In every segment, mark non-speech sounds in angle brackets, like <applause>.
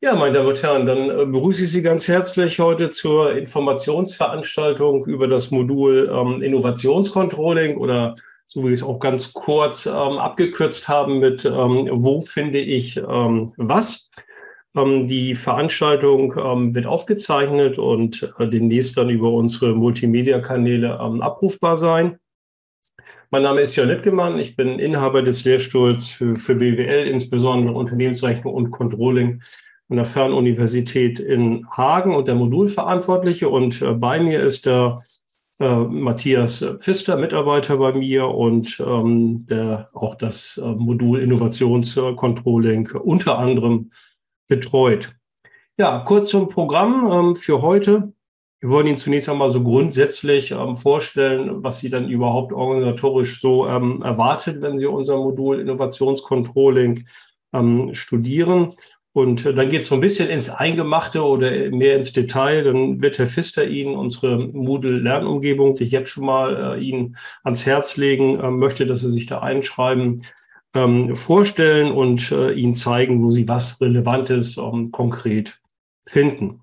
Ja, meine Damen und Herren, dann äh, begrüße ich Sie ganz herzlich heute zur Informationsveranstaltung über das Modul ähm, Innovationscontrolling oder so wie wir es auch ganz kurz ähm, abgekürzt haben mit ähm, Wo finde ich ähm, was? Ähm, die Veranstaltung ähm, wird aufgezeichnet und äh, demnächst dann über unsere Multimedia-Kanäle abrufbar sein. Mein Name ist Jörn Littgemann. Ich bin Inhaber des Lehrstuhls für, für BWL, insbesondere Unternehmensrechnung und Controlling an der Fernuniversität in Hagen und der Modulverantwortliche. Und äh, bei mir ist der äh, Matthias Pfister, Mitarbeiter bei mir und ähm, der auch das äh, Modul Innovationscontrolling unter anderem betreut. Ja, kurz zum Programm ähm, für heute. Wir wollen Ihnen zunächst einmal so grundsätzlich ähm, vorstellen, was Sie dann überhaupt organisatorisch so ähm, erwartet, wenn Sie unser Modul Innovationscontrolling ähm, studieren. Und äh, dann geht es so ein bisschen ins Eingemachte oder mehr ins Detail. Dann wird Herr Pfister Ihnen unsere Moodle-Lernumgebung, die ich jetzt schon mal äh, Ihnen ans Herz legen äh, möchte, dass Sie sich da einschreiben, ähm, vorstellen und äh, Ihnen zeigen, wo Sie was Relevantes ähm, konkret finden.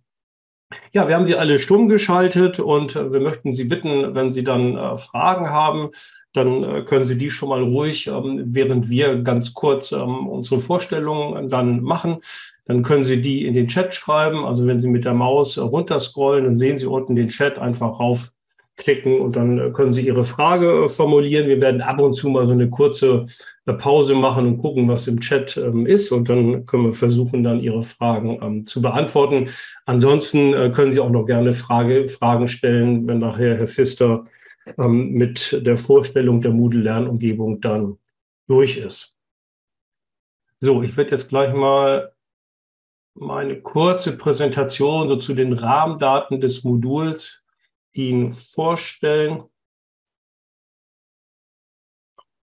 Ja, wir haben Sie alle stumm geschaltet und äh, wir möchten Sie bitten, wenn Sie dann äh, Fragen haben, dann äh, können Sie die schon mal ruhig, ähm, während wir ganz kurz ähm, unsere Vorstellungen dann machen. Dann können Sie die in den Chat schreiben. Also wenn Sie mit der Maus runterscrollen, dann sehen Sie unten den Chat einfach rauf klicken und dann können Sie Ihre Frage formulieren. Wir werden ab und zu mal so eine kurze äh, Pause machen und gucken, was im Chat ähm, ist und dann können wir versuchen, dann Ihre Fragen ähm, zu beantworten. Ansonsten können Sie auch noch gerne Frage, Fragen stellen, wenn nachher Herr Pfister ähm, mit der Vorstellung der Moodle-Lernumgebung dann durch ist. So, ich werde jetzt gleich mal meine kurze Präsentation so zu den Rahmendaten des Moduls Ihnen vorstellen.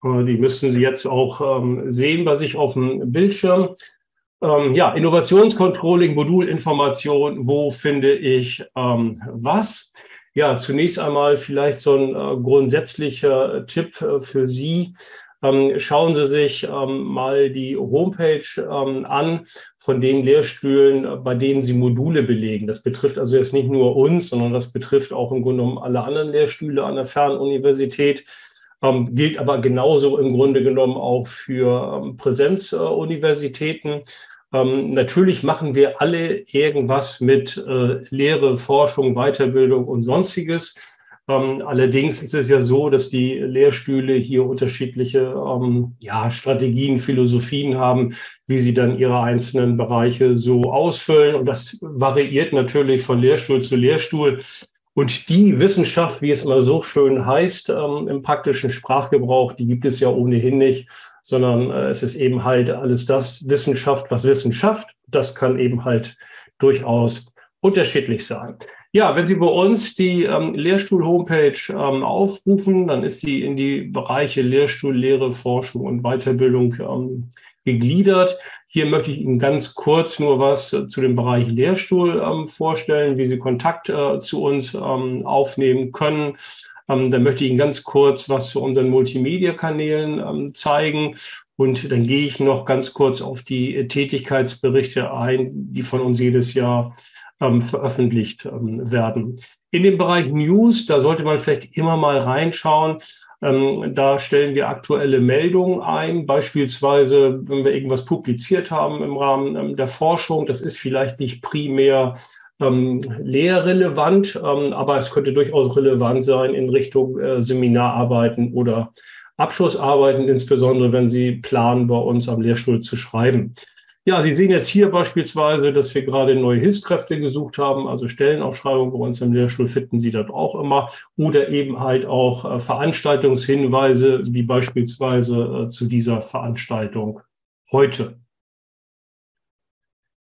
Die müssen Sie jetzt auch ähm, sehen bei sich auf dem Bildschirm. Ähm, ja, Innovationscontrolling, Modulinformation, wo finde ich ähm, was? Ja, zunächst einmal vielleicht so ein äh, grundsätzlicher Tipp äh, für Sie. Schauen Sie sich mal die Homepage an von den Lehrstühlen, äh, bei denen Sie Module belegen. Das betrifft also jetzt nicht nur uns, sondern das betrifft auch im Grunde genommen alle anderen Lehrstühle an der Fernuniversität. Ähm, gilt aber genauso im Grunde genommen auch für ähm, Präsenzuniversitäten. Ähm, natürlich machen wir alle irgendwas mit äh, Lehre, Forschung, Weiterbildung und sonstiges. Ähm, allerdings ist es ja so, dass die Lehrstühle hier unterschiedliche ähm, ja, Strategien, Philosophien haben, wie sie dann ihre einzelnen Bereiche so ausfüllen. Und das variiert natürlich von Lehrstuhl zu Lehrstuhl. Und die Wissenschaft, wie es immer so schön heißt ähm, im praktischen Sprachgebrauch, die gibt es ja ohnehin nicht, sondern äh, es ist eben halt alles das Wissenschaft, was Wissenschaft. Das kann eben halt durchaus unterschiedlich sein. Ja, wenn Sie bei uns die ähm, Lehrstuhl-Homepage ähm, aufrufen, dann ist sie in die Bereiche Lehrstuhl, Lehre, Forschung und Weiterbildung ähm, gegliedert. Hier möchte ich Ihnen ganz kurz nur was äh, zu dem Bereich Lehrstuhl ähm, vorstellen, wie Sie Kontakt äh, zu uns ähm, aufnehmen können. Ähm, dann möchte ich Ihnen ganz kurz was zu unseren Multimedia-Kanälen ähm, zeigen. Und dann gehe ich noch ganz kurz auf die Tätigkeitsberichte ein, die von uns jedes Jahr ähm, veröffentlicht ähm, werden. In dem Bereich News, da sollte man vielleicht immer mal reinschauen. Ähm, da stellen wir aktuelle Meldungen ein, beispielsweise, wenn wir irgendwas publiziert haben im Rahmen ähm, der Forschung. Das ist vielleicht nicht primär ähm, lehrrelevant, ähm, aber es könnte durchaus relevant sein in Richtung äh, Seminararbeiten oder Abschlussarbeiten, insbesondere wenn Sie planen, bei uns am Lehrstuhl zu schreiben. Ja, Sie sehen jetzt hier beispielsweise, dass wir gerade neue Hilfskräfte gesucht haben, also Stellenausschreibungen bei uns im Lehrstuhl finden Sie dort auch immer oder eben halt auch äh, Veranstaltungshinweise, wie beispielsweise äh, zu dieser Veranstaltung heute.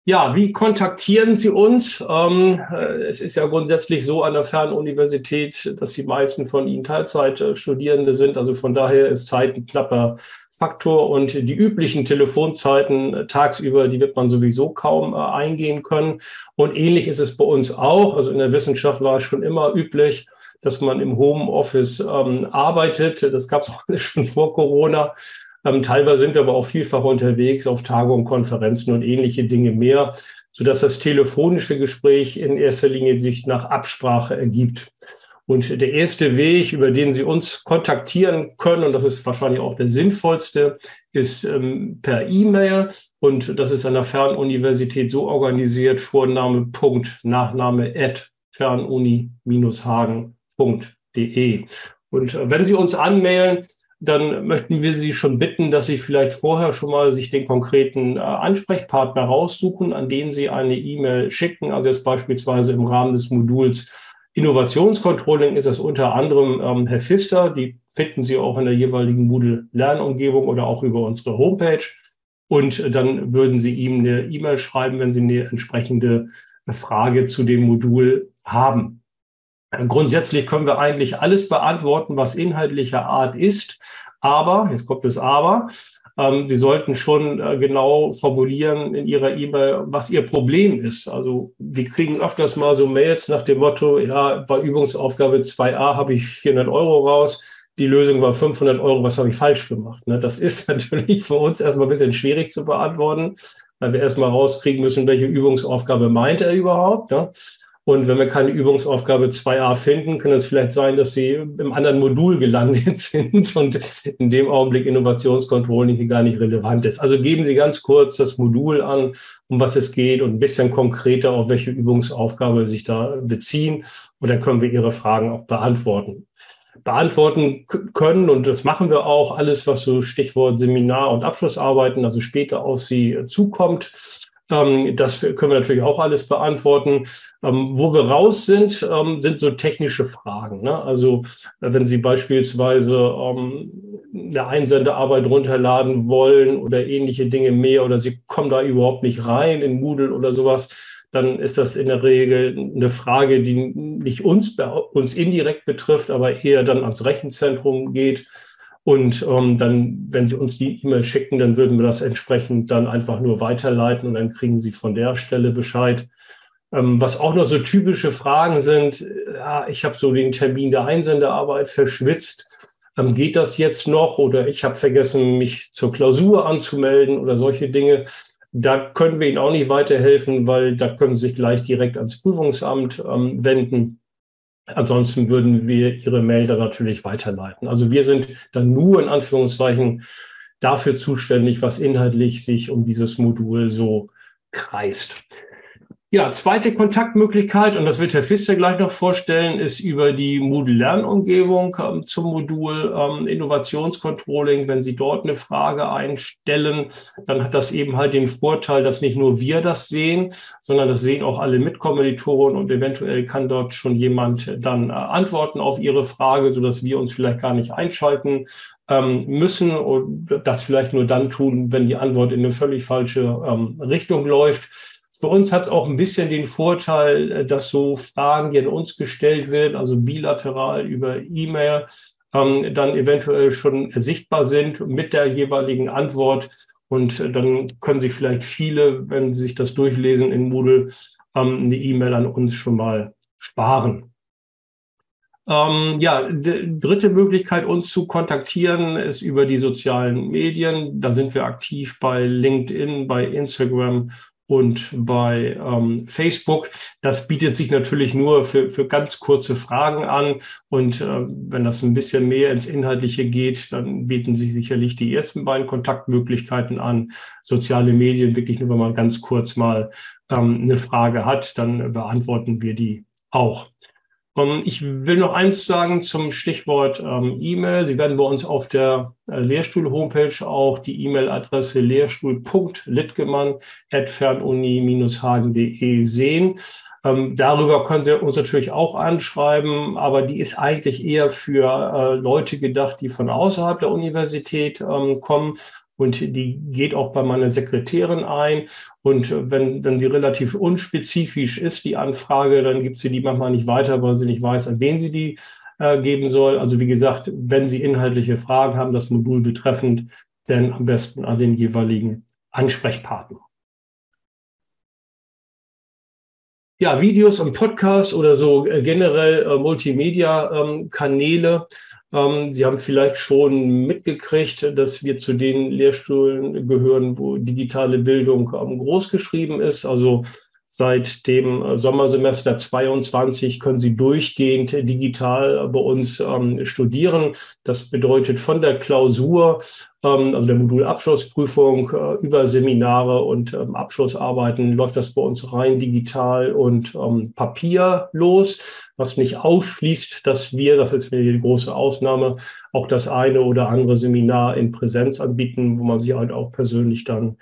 Ja, wie kontaktieren Sie uns? Ähm, äh, es ist ja grundsätzlich so an der Fernuniversität, dass die meisten von Ihnen Teilzeitstudierende sind. Also von daher ist Zeit ein knapper Faktor und die üblichen Telefonzeiten äh, tagsüber, die wird man sowieso kaum äh, eingehen können. Und ähnlich ist es bei uns auch. Also in der Wissenschaft war es schon immer üblich, dass man im Homeoffice ähm, arbeitet. Das gab es <laughs> auch schon vor Corona. Ähm, teilweise sind wir aber auch vielfach unterwegs auf Tagungen, Konferenzen und ähnliche Dinge mehr, sodass das telefonische Gespräch in erster Linie sich nach Absprache ergibt. Und der erste Weg, über den Sie uns kontaktieren können, und das ist wahrscheinlich auch der sinnvollste, ist ähm, per E-Mail. Und das ist an der Fernuniversität so organisiert, Vorname, Punkt, Nachname, at fernuni-hagen.de. Und äh, wenn Sie uns anmailen, dann möchten wir Sie schon bitten, dass Sie vielleicht vorher schon mal sich den konkreten äh, Ansprechpartner raussuchen, an den Sie eine E-Mail schicken. Also jetzt beispielsweise im Rahmen des Moduls Innovationscontrolling ist das unter anderem ähm, Herr Pfister. Die finden Sie auch in der jeweiligen Moodle-Lernumgebung oder auch über unsere Homepage. Und äh, dann würden Sie ihm eine E-Mail schreiben, wenn Sie eine entsprechende Frage zu dem Modul haben. Grundsätzlich können wir eigentlich alles beantworten, was inhaltlicher Art ist. Aber, jetzt kommt das Aber, ähm, Sie sollten schon äh, genau formulieren in Ihrer E-Mail, was Ihr Problem ist. Also wir kriegen öfters mal so Mails nach dem Motto, ja, bei Übungsaufgabe 2a habe ich 400 Euro raus. Die Lösung war 500 Euro. Was habe ich falsch gemacht? Ne? Das ist <laughs> natürlich für uns erstmal ein bisschen schwierig zu beantworten, weil wir erstmal rauskriegen müssen, welche Übungsaufgabe meint er überhaupt. Und wenn wir keine Übungsaufgabe 2a finden, kann es vielleicht sein, dass sie im anderen Modul gelandet <laughs> sind und in dem Augenblick Innovationscontrolling hier gar nicht relevant ist. Also geben Sie ganz kurz das Modul an, um was es geht und ein bisschen konkreter, auf welche Übungsaufgabe Sie sich da beziehen. Und dann können wir Ihre Fragen auch beantworten beantworten können. Und das machen wir auch. Alles, was so Stichwort Seminar und Abschlussarbeiten, also später auf Sie zukommt. Ähm, das können wir natürlich auch alles beantworten. Ähm, wo wir raus sind, ähm, sind so technische Fragen. Ne? Also wenn Sie beispielsweise eine Einsendearbeit runterladen wollen oder ähnliche Dinge mehr oder Sie kommen da überhaupt nicht rein in Moodle oder sowas, dann ist das in der Regel eine Frage, die nicht uns, uns indirekt betrifft, aber eher dann ans Rechenzentrum geht. Und ähm, dann, wenn Sie uns die E-Mail schicken, dann würden wir das entsprechend dann einfach nur weiterleiten und dann kriegen Sie von der Stelle Bescheid. Ähm, was auch noch so typische Fragen sind, ja, ich habe so den Termin der Einsendearbeit verschwitzt. Ähm, geht das jetzt noch? Oder ich habe vergessen, mich zur Klausur anzumelden oder solche Dinge. Da können wir Ihnen auch nicht weiterhelfen, weil da können Sie sich gleich direkt ans Prüfungsamt ähm, wenden. Ansonsten würden wir Ihre Mail dann natürlich weiterleiten. Also wir sind dann nur in Anführungszeichen dafür zuständig, was inhaltlich sich um dieses Modul so kreist. Ja, zweite Kontaktmöglichkeit, und das wird Herr Pfister gleich noch vorstellen, ist über die Moodle-Lernumgebung ähm, zum Modul ähm, Innovationscontrolling. Wenn Sie dort eine Frage einstellen, dann hat das eben halt den Vorteil, dass nicht nur wir das sehen, sondern das sehen auch alle Mitkommilitonen und eventuell kann dort schon jemand dann äh, antworten auf Ihre Frage, sodass wir uns vielleicht gar nicht einschalten ähm, müssen und das vielleicht nur dann tun, wenn die Antwort in eine völlig falsche ähm, Richtung läuft. Für uns hat es auch ein bisschen den Vorteil, äh, dass so Fragen, die an uns gestellt werden, also bilateral über E-Mail, ähm, dann eventuell schon sichtbar sind mit der jeweiligen Antwort. Und äh, dann können Sie vielleicht viele, wenn Sie sich das durchlesen in Moodle, ähm, eine E-Mail an uns schon mal sparen. Ähm, ja, dritte Möglichkeit, uns zu kontaktieren, ist über die sozialen Medien. Da sind wir aktiv bei LinkedIn, bei Instagram und bei ähm, Facebook. Das bietet sich natürlich nur für, für ganz kurze Fragen an. Und äh, wenn das ein bisschen mehr ins Inhaltliche geht, dann bieten sich sicherlich die ersten beiden Kontaktmöglichkeiten an. Soziale Medien, wirklich nur, wenn man ganz kurz mal ähm, eine Frage hat, dann beantworten wir die auch. Ähm, ich will noch eins sagen zum Stichwort ähm, E-Mail. Sie werden bei uns auf der äh, Lehrstuhl-Homepage auch die E-Mail-Adresse lehrstuhl.littgemann.fernuni-hagen.de sehen. Ähm, darüber können Sie uns natürlich auch anschreiben, aber die ist eigentlich eher für äh, Leute gedacht, die von außerhalb der Universität ähm, kommen und die geht auch bei meiner Sekretärin ein. Und wenn dann die relativ unspezifisch ist, die Anfrage, dann gibt sie die manchmal nicht weiter, weil sie nicht weiß, an wen sie die äh, geben soll. Also wie gesagt, wenn Sie inhaltliche Fragen haben, das Modul betreffend, dann am besten an den jeweiligen Ansprechpartner. ja, Videos und Podcasts oder so äh, generell äh, Multimedia-Kanäle. Ähm, Sie haben vielleicht schon mitgekriegt, dass wir zu den Lehrstühlen gehören, wo digitale Bildung ähm, groß geschrieben ist. Also Seit dem äh, Sommersemester 22 können Sie durchgehend digital bei uns ähm, studieren. Das bedeutet von der Klausur, ähm, also der Modulabschlussprüfung, äh, über Seminare und ähm, Abschlussarbeiten läuft das bei uns rein digital und ähm, papierlos, was nicht ausschließt, dass wir, das ist die große Ausnahme, auch das eine oder andere Seminar in Präsenz anbieten, wo man sich halt auch persönlich dann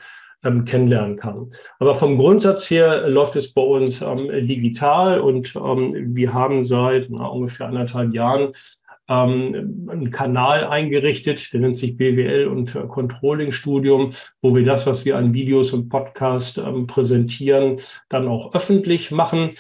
ähm, kennenlernen kann. Aber vom Grundsatz her läuft es bei uns ähm, digital und ähm, wir haben seit na, ungefähr anderthalb Jahren ähm, einen Kanal eingerichtet, der nennt sich BWL und äh, Controlling Studium, wo wir das, was wir an Videos und Podcast ähm, präsentieren, dann auch öffentlich machen.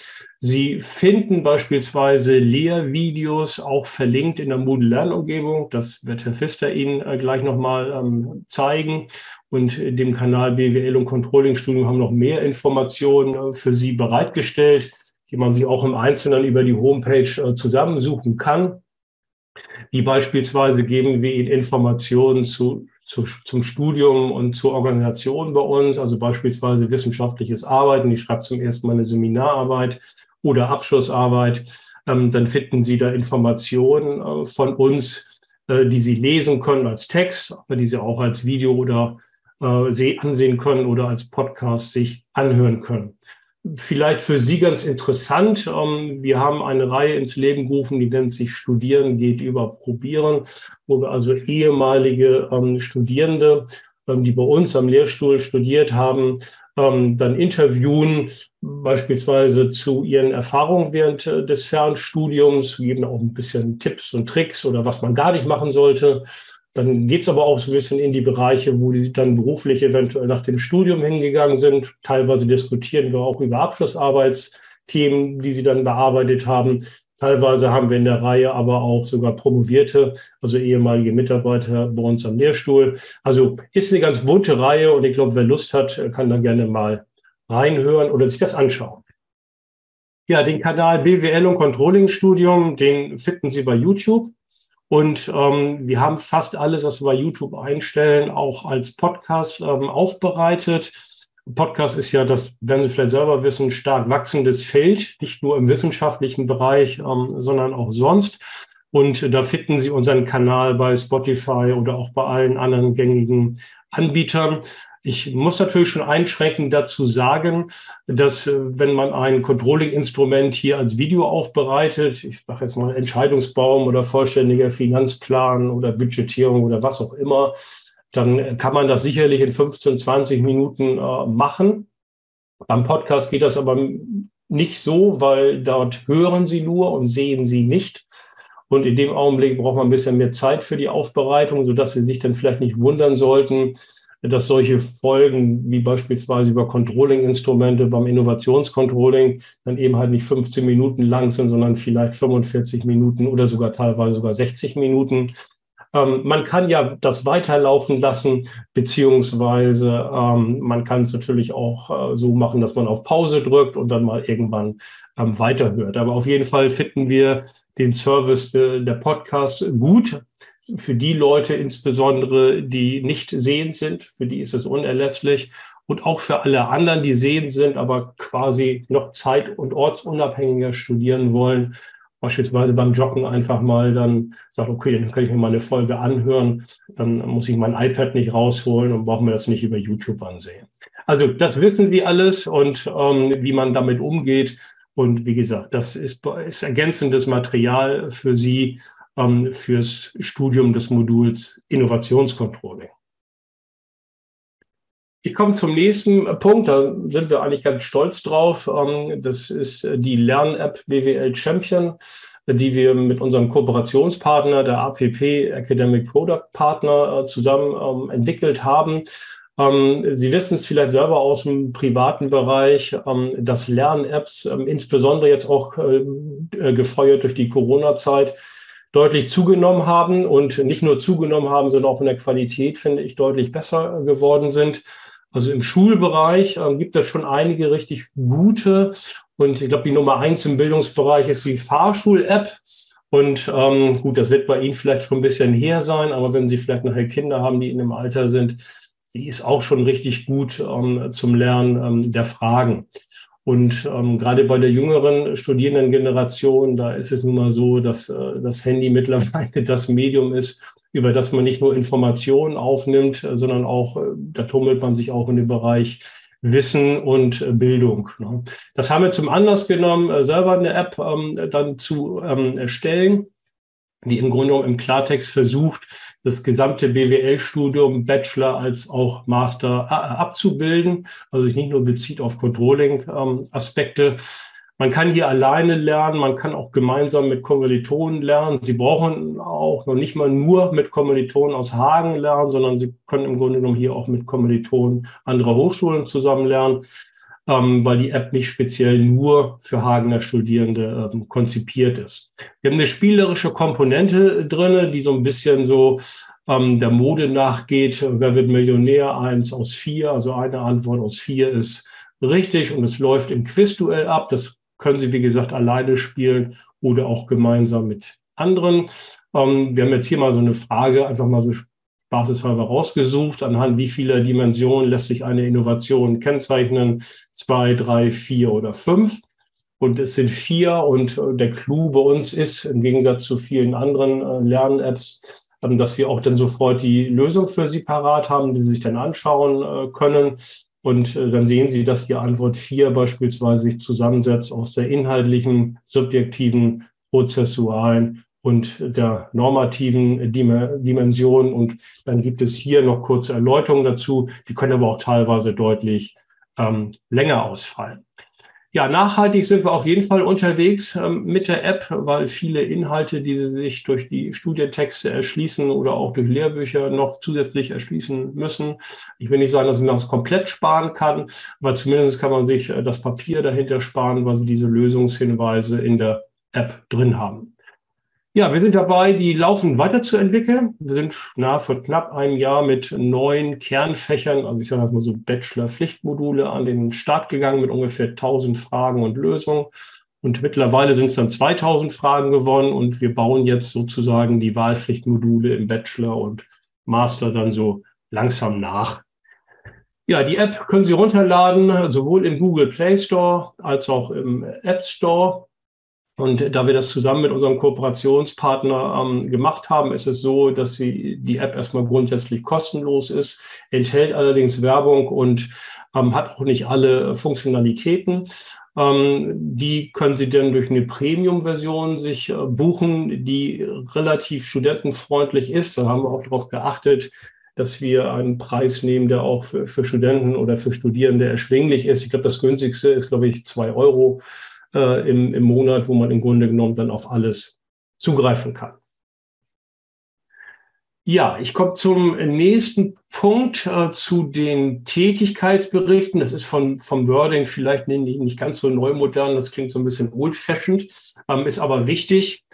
Sie finden beispielsweise Lehrvideos auch verlinkt in der Moodle Lernumgebung. Das wird Herr Pfister Ihnen äh, gleich nochmal ähm, zeigen. Und dem Kanal BWL und Controlling Studium haben noch mehr Informationen äh, für Sie bereitgestellt, die man sich auch im Einzelnen über die Homepage äh, zusammensuchen kann. Wie beispielsweise geben wir Ihnen Informationen zu, zu, zum Studium und zur Organisation bei uns, also beispielsweise wissenschaftliches Arbeiten. Ich schreibe zum ersten Mal eine Seminararbeit oder Abschlussarbeit. Ähm, dann finden Sie da Informationen äh, von uns, äh, die Sie lesen können als Text, aber die Sie auch als Video oder äh, ansehen können oder als Podcast sich anhören können vielleicht für Sie ganz interessant. Ähm, wir haben eine Reihe ins Leben gerufen, die nennt sich Studieren geht über Probieren, wo wir also ehemalige ähm, Studierende, die bei uns am Lehrstuhl studiert haben, dann interviewen, beispielsweise zu ihren Erfahrungen während äh, des Fernstudiums, geben auch ein bisschen Tipps und Tricks oder was man gar nicht machen sollte. Dann geht's aber auch so ein bisschen in die Bereiche, wo die dann beruflich eventuell nach dem Studium hingegangen sind. Teilweise diskutieren wir auch über Abschlussarbeitsthemen, die sie dann bearbeitet haben. Teilweise haben wir in der Reihe aber auch sogar Promovierte, also ehemalige Mitarbeiter bei uns am Lehrstuhl. Also ist eine ganz bunte Reihe und ich glaube, wer Lust hat, kann da gerne mal reinhören oder sich das anschauen. Ja, den Kanal BWL und Controlling Studium, den finden Sie bei YouTube. Und ähm, wir haben fast alles, was wir bei YouTube einstellen, auch als Podcast ähm, aufbereitet. Podcast ist ja, das werden Sie vielleicht selber wissen, stark wachsendes Feld, nicht nur im wissenschaftlichen Bereich, ähm, sondern auch sonst. Und da finden Sie unseren Kanal bei Spotify oder auch bei allen anderen gängigen Anbietern. Ich muss natürlich schon einschränkend dazu sagen, dass äh, wenn man ein Controlling-Instrument hier als Video aufbereitet, ich mache jetzt mal Entscheidungsbaum oder vollständiger Finanzplan oder Budgetierung oder was auch immer, dann kann man das sicherlich in 15, 20 Minuten äh, machen. Beim Podcast geht das aber nicht so, weil dort hören Sie nur und sehen Sie nicht. Und in dem Augenblick braucht man ein bisschen mehr Zeit für die Aufbereitung, sodass Sie sich dann vielleicht nicht wundern sollten, dass solche Folgen wie beispielsweise über Controlling-Instrumente beim Innovationscontrolling dann eben halt nicht 15 Minuten lang sind, sondern vielleicht 45 Minuten oder sogar teilweise sogar 60 Minuten. Ähm, man kann ja das weiterlaufen lassen, beziehungsweise ähm, man kann es natürlich auch äh, so machen, dass man auf Pause drückt und dann mal irgendwann ähm, weiterhört. Aber auf jeden Fall finden wir den Service äh, der Podcasts gut für die Leute insbesondere, die nicht sehend sind, für die ist es unerlässlich. Und auch für alle anderen, die sehend sind, aber quasi noch zeit- und ortsunabhängiger studieren wollen. Beispielsweise beim Joggen einfach mal dann sagt, okay, dann kann ich mir mal eine Folge anhören. Dann muss ich mein iPad nicht rausholen und brauche mir das nicht über YouTube ansehen. Also das wissen wir alles und ähm, wie man damit umgeht. Und wie gesagt, das ist, ist ergänzendes Material für Sie ähm, fürs Studium des Moduls Innovationscontrolling. Ich komme zum nächsten Punkt, da sind wir eigentlich ganz stolz drauf. Ähm, das ist die Lern-App BWL Champion, die wir mit unserem Kooperationspartner, der APP Academic Product Partner, äh, zusammen ähm, entwickelt haben. Ähm, Sie wissen es vielleicht selber aus dem privaten Bereich, dass Lern-Apps, insbesondere jetzt auch äh, gefeuert durch die Corona-Zeit, deutlich zugenommen haben und nicht nur zugenommen haben, sondern auch in der Qualität, finde ich, deutlich besser geworden sind. Also im Schulbereich äh, gibt es schon einige richtig gute Und ich glaube, die Nummer eins im Bildungsbereich ist die Fahrschul-App. Und ähm, gut, das wird bei Ihnen vielleicht schon ein bisschen her sein, aber wenn Sie vielleicht nachher Kinder haben, die in dem Alter sind, sie ist auch schon richtig gut ähm, zum Lernen ähm, der Fragen. Und ähm, gerade bei der jüngeren Studierendengeneration, da ist es nun mal so, dass äh, das Handy <laughs> mittlerweile das Medium ist, über das man nicht nur Informationen aufnimmt, äh, sondern auch, äh, da tummelt man sich auch in dem Bereich Wissen und äh, Bildung. Ne? Das haben wir zum Anlass genommen, selber eine App ähm, dann zu ähm, erstellen die im Grunde genommen im Klartext versucht, das gesamte BWL-Studium, Bachelor als auch Master abzubilden, also sich nicht nur bezieht auf Controlling-Aspekte. Man kann hier alleine lernen, man kann auch gemeinsam mit Kommilitonen lernen. Sie brauchen auch noch nicht mal nur mit Kommilitonen aus Hagen lernen, sondern Sie können im Grunde genommen hier auch mit Kommilitonen anderer Hochschulen zusammen lernen ähm, weil die App nicht speziell nur für Hagener Studierende ähm, konzipiert ist. Wir haben eine spielerische Komponente drinne, die so ein bisschen so ähm, der Mode nachgeht. Wer wird Millionär? Eins aus vier, also eine Antwort aus vier ist richtig und es läuft im Quizduell ab. Das können Sie, wie gesagt, alleine spielen oder auch gemeinsam mit anderen. Ähm, wir haben jetzt hier mal so eine Frage, einfach mal so basishalber rausgesucht, anhand wie vieler Dimensionen lässt sich eine Innovation kennzeichnen, zwei, drei, vier oder fünf. Und es sind vier und äh, der Clou bei uns ist, im Gegensatz zu vielen anderen äh, Lern-Apps, ähm, dass wir auch dann sofort die Lösung für Sie parat haben, die Sie sich dann anschauen äh, können. Und dann sehen Sie, dass die Antwort vier beispielsweise sich zusammensetzt aus der inhaltlichen, subjektiven, prozessualen und der normativen Dimension. Und dann gibt es hier noch kurze Erläuterungen dazu. Die können aber auch teilweise deutlich ähm, länger ausfallen. Ja, nachhaltig sind wir auf jeden Fall unterwegs ähm, mit der App, weil viele Inhalte, die Sie sich durch die Studientexte erschließen oder auch durch Lehrbücher noch zusätzlich erschließen müssen. Ich will nicht sagen, dass man das komplett sparen kann, aber zumindest kann man sich äh, das Papier dahinter sparen, weil Sie diese Lösungshinweise in der App drin haben. Ja, wir sind dabei, die laufend weiterzuentwickeln. Wir sind na, vor knapp einem Jahr mit neun Kernfächern, also ich sage mal so Bachelor-Pflichtmodule, an den Start gegangen mit ungefähr 1000 Fragen und Lösungen. Und mittlerweile sind es dann 2000 Fragen geworden und wir bauen jetzt sozusagen die Wahlpflichtmodule im Bachelor und Master dann so langsam nach. Ja, die App können Sie runterladen, sowohl im Google Play Store als auch im App Store. Und da wir das zusammen mit unserem Kooperationspartner ähm, gemacht haben, ist es so, dass sie, die App erstmal grundsätzlich kostenlos ist, enthält allerdings Werbung und ähm, hat auch nicht alle Funktionalitäten. Ähm, die können Sie dann durch eine Premium-Version sich äh, buchen, die relativ studentenfreundlich ist. Da haben wir auch darauf geachtet, dass wir einen Preis nehmen, der auch für, für Studenten oder für Studierende erschwinglich ist. Ich glaube, das günstigste ist, glaube ich, zwei Euro äh, im, im Monat, wo man im Grunde genommen dann auf alles zugreifen kann. Ja, ich komme zum nächsten Punkt äh, zu den Tätigkeitsberichten. Das ist von, vom Wording vielleicht nicht, nicht ganz so neu modern, das klingt so ein bisschen old-fashioned, ähm, ist aber wichtig.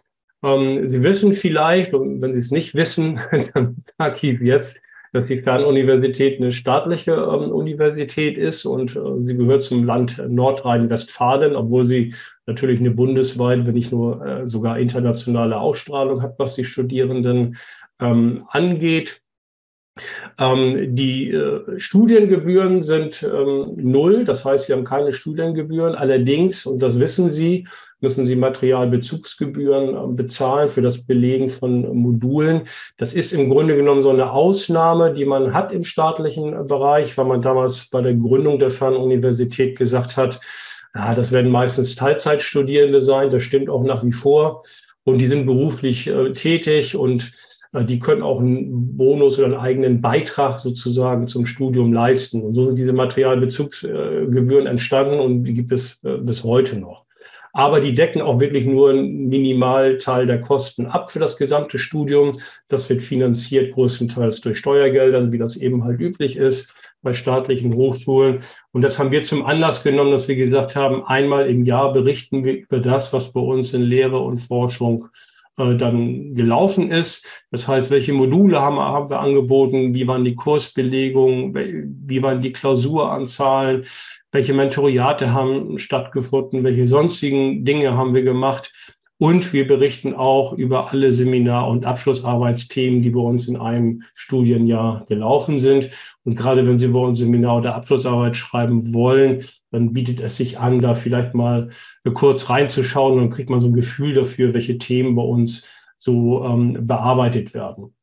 Ähm, Sie wissen vielleicht, und wenn Sie es nicht wissen, <laughs> dann sage ich jetzt, dass die Fernuniversität eine staatliche ähm, Universität ist und äh, sie gehört zum Land Nordrhein-Westfalen, obwohl sie natürlich eine bundesweit, wenn nicht nur äh, sogar internationale Ausstrahlung hat, was die Studierenden ähm, angeht. Ähm, die äh, Studiengebühren sind ähm, null, das heißt, wir haben keine Studiengebühren. Allerdings, und das wissen Sie, müssen Sie Materialbezugsgebühren äh, bezahlen für das Belegen von Modulen. Das ist im Grunde genommen so eine Ausnahme, die man hat im staatlichen Bereich, weil man damals bei der Gründung der Fernuniversität gesagt hat, ja, das werden meistens Teilzeitstudierende sein. Das stimmt auch nach wie vor. Und die sind beruflich äh, tätig und äh, die können auch einen Bonus oder einen eigenen Beitrag sozusagen zum Studium leisten. Und so sind diese Materialbezugsgebühren entstanden und die gibt es äh, bis heute noch aber die decken auch wirklich nur einen Minimalteil der Kosten ab für das gesamte Studium. Das wird finanziert größtenteils durch Steuergeldern, wie das eben halt üblich ist bei staatlichen Hochschulen. Und das haben wir zum Anlass genommen, dass wir gesagt haben, einmal im Jahr berichten wir über das, was bei uns in Lehre und Forschung äh, dann gelaufen ist. Das heißt, welche Module haben, haben wir angeboten, wie waren die Kursbelegungen, wie waren die Klausuranzahlen, welche Mentoriate haben stattgefunden, welche sonstigen Dinge haben wir gemacht. Und wir berichten auch über alle Seminar- und Abschlussarbeitsthemen, die bei uns in einem Studienjahr gelaufen sind. Und gerade wenn Sie bei uns Seminar- oder Abschlussarbeit schreiben wollen, dann bietet es sich an, da vielleicht mal kurz reinzuschauen. Dann kriegt man so ein Gefühl dafür, welche Themen bei uns so ähm, bearbeitet werden.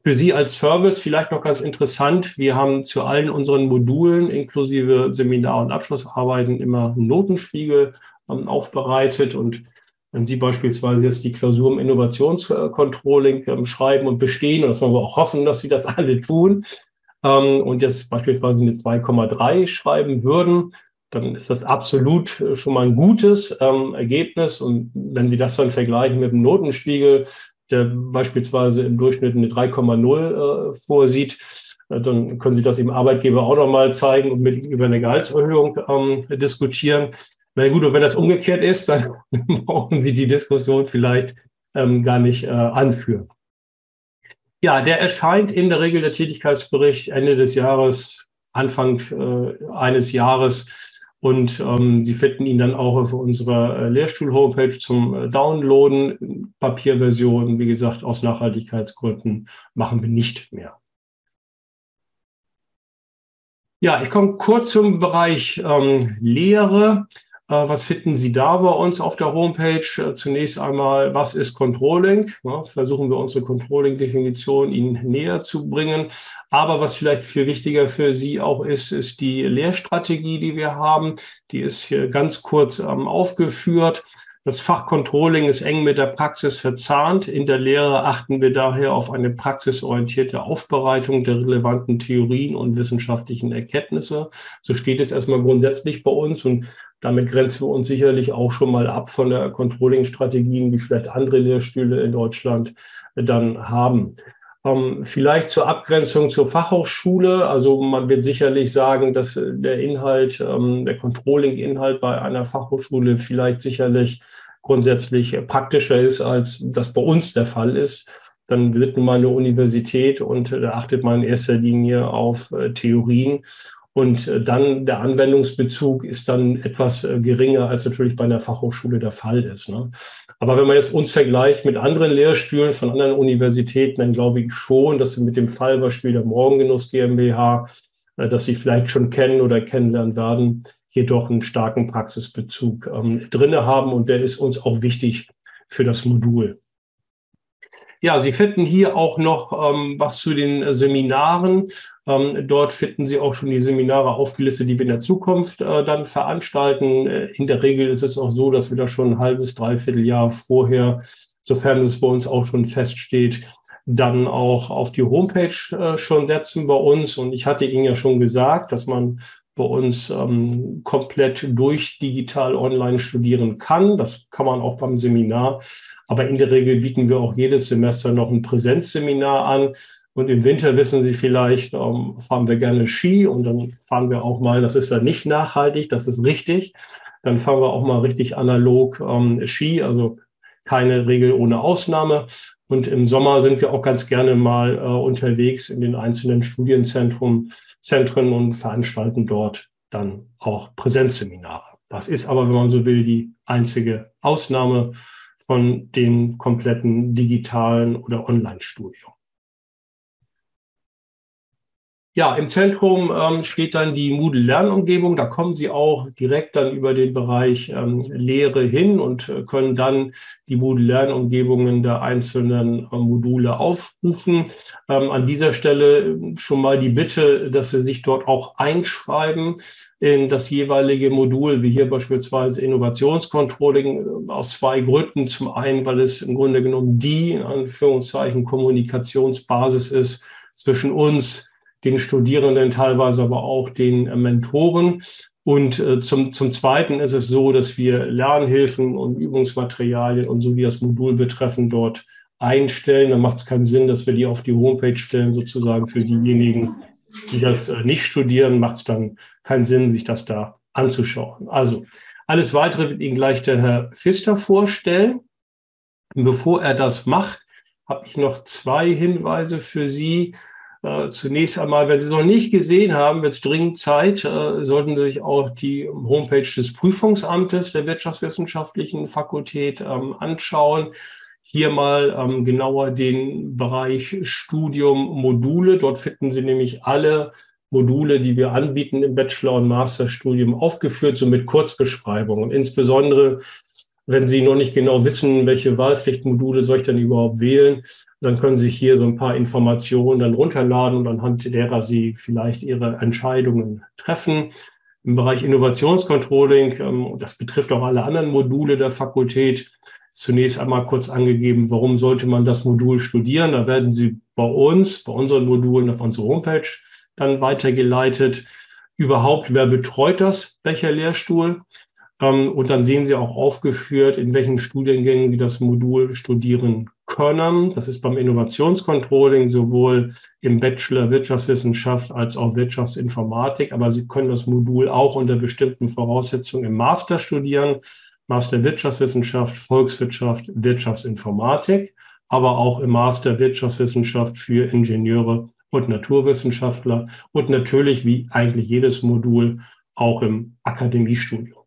Für Sie als Service vielleicht noch ganz interessant. Wir haben zu allen unseren Modulen inklusive Seminar- und Abschlussarbeiten immer einen Notenspiegel ähm, aufbereitet und wenn Sie beispielsweise jetzt die Klausur im Innovationscontrolling ähm, schreiben und bestehen, und das wollen wir auch hoffen, dass Sie das <laughs> alle tun, ähm, und jetzt beispielsweise eine 2,3 schreiben würden, dann ist das absolut äh, schon mal ein gutes ähm, Ergebnis. Und wenn Sie das dann vergleichen mit dem Notenspiegel, der beispielsweise im Durchschnitt eine 3,0 äh, vorsieht, äh, dann können Sie das dem Arbeitgeber auch nochmal zeigen und mit über eine Gehaltserhöhung ähm, diskutieren. Na gut, und wenn das umgekehrt ist, dann <laughs> brauchen Sie die Diskussion vielleicht ähm, gar nicht äh, anführen. Ja, der erscheint in der Regel der Tätigkeitsbericht Ende des Jahres, Anfang äh, eines Jahres. Und ähm, Sie finden ihn dann auch auf unserer äh, Lehrstuhl-Homepage zum äh, Downloaden. Papierversion, wie gesagt, aus Nachhaltigkeitsgründen machen wir nicht mehr. Ja, ich komme kurz zum Bereich ähm, Lehre. Äh, was finden Sie da bei uns auf der Homepage? Äh, zunächst einmal, was ist Controlling? versuchen wir unsere Controlling-Definition Ihnen näher zu bringen. Aber was vielleicht viel wichtiger für Sie auch ist, ist die Lehrstrategie, die wir haben. Die ist hier ganz kurz ähm, aufgeführt. Das Fach Controlling ist eng mit der Praxis verzahnt. In der Lehre achten wir daher auf eine praxisorientierte Aufbereitung der relevanten Theorien und wissenschaftlichen Erkenntnisse. So steht es erstmal grundsätzlich bei uns und damit grenzen wir uns sicherlich auch schon mal ab von der Controlling-Strategien, die vielleicht andere Lehrstühle in Deutschland dann haben. Ähm, vielleicht zur Abgrenzung zur Fachhochschule. Also man wird sicherlich sagen, dass der Inhalt, ähm, der Controlling-Inhalt bei einer Fachhochschule vielleicht sicherlich grundsätzlich praktischer ist, als das bei uns der Fall ist. Dann wird nun mal eine Universität und da achtet man in erster Linie auf äh, Theorien. Und äh, dann der Anwendungsbezug ist dann etwas äh, geringer, als natürlich bei einer Fachhochschule der Fall ist. Ne? Aber wenn man jetzt uns vergleicht mit anderen Lehrstühlen von anderen Universitäten, dann glaube ich schon, dass wir mit dem Fallbeispiel der Morgengenuss GmbH, äh, das Sie vielleicht schon kennen oder kennenlernen werden, jedoch einen starken Praxisbezug ähm, drinne haben. Und der ist uns auch wichtig für das Modul. Ja, Sie finden hier auch noch ähm, was zu den Seminaren. Ähm, dort finden Sie auch schon die Seminare aufgelistet, die wir in der Zukunft äh, dann veranstalten. Äh, in der Regel ist es auch so, dass wir da schon ein halbes, dreiviertel Jahr vorher, sofern es bei uns auch schon feststeht, dann auch auf die Homepage äh, schon setzen bei uns. Und ich hatte Ihnen ja schon gesagt, dass man bei uns ähm, komplett durch digital online studieren kann. Das kann man auch beim Seminar. Aber in der Regel bieten wir auch jedes Semester noch ein Präsenzseminar an. Und im Winter wissen Sie vielleicht, ähm, fahren wir gerne Ski und dann fahren wir auch mal, das ist dann nicht nachhaltig, das ist richtig. Dann fahren wir auch mal richtig analog ähm, Ski, also keine Regel ohne Ausnahme. Und im Sommer sind wir auch ganz gerne mal äh, unterwegs in den einzelnen Studienzentren Zentren und veranstalten dort dann auch Präsenzseminare. Das ist aber, wenn man so will, die einzige Ausnahme von dem kompletten digitalen oder Online-Studium. Ja, im Zentrum ähm, steht dann die Moodle-Lernumgebung. Da kommen Sie auch direkt dann über den Bereich ähm, Lehre hin und äh, können dann die Moodle-Lernumgebungen der einzelnen äh, Module aufrufen. Ähm, an dieser Stelle äh, schon mal die Bitte, dass Sie sich dort auch einschreiben in das jeweilige Modul, wie hier beispielsweise Innovationscontrolling, äh, aus zwei Gründen. Zum einen, weil es im Grunde genommen die, in Anführungszeichen, Kommunikationsbasis ist zwischen uns, den Studierenden, teilweise aber auch den äh, Mentoren. Und äh, zum, zum Zweiten ist es so, dass wir Lernhilfen und Übungsmaterialien und so wie das Modul betreffen dort einstellen. Da macht es keinen Sinn, dass wir die auf die Homepage stellen, sozusagen für diejenigen, die das äh, nicht studieren, macht es dann keinen Sinn, sich das da anzuschauen. Also alles weitere wird Ihnen gleich der Herr Pfister vorstellen. Bevor er das macht, habe ich noch zwei Hinweise für Sie. Äh, zunächst einmal, wenn Sie es noch nicht gesehen haben, wird es dringend Zeit, äh, sollten Sie sich auch die Homepage des Prüfungsamtes der Wirtschaftswissenschaftlichen Fakultät ähm, anschauen. Hier mal ähm, genauer den Bereich Studium Module. Dort finden Sie nämlich alle Module, die wir anbieten im Bachelor- und Masterstudium aufgeführt, so mit Kurzbeschreibungen. Insbesondere wenn Sie noch nicht genau wissen, welche Wahlpflichtmodule soll ich denn überhaupt wählen, dann können Sie hier so ein paar Informationen dann runterladen und anhand derer Sie vielleicht Ihre Entscheidungen treffen. Im Bereich Innovationscontrolling, ähm, das betrifft auch alle anderen Module der Fakultät, zunächst einmal kurz angegeben, warum sollte man das Modul studieren. Da werden Sie bei uns, bei unseren Modulen auf unsere Homepage dann weitergeleitet. Überhaupt, wer betreut das? Welcher Lehrstuhl? Und dann sehen Sie auch aufgeführt, in welchen Studiengängen Sie das Modul studieren können. Das ist beim Innovationscontrolling sowohl im Bachelor Wirtschaftswissenschaft als auch Wirtschaftsinformatik. Aber Sie können das Modul auch unter bestimmten Voraussetzungen im Master studieren. Master Wirtschaftswissenschaft, Volkswirtschaft, Wirtschaftsinformatik, aber auch im Master Wirtschaftswissenschaft für Ingenieure und Naturwissenschaftler und natürlich wie eigentlich jedes Modul auch im Akademiestudium.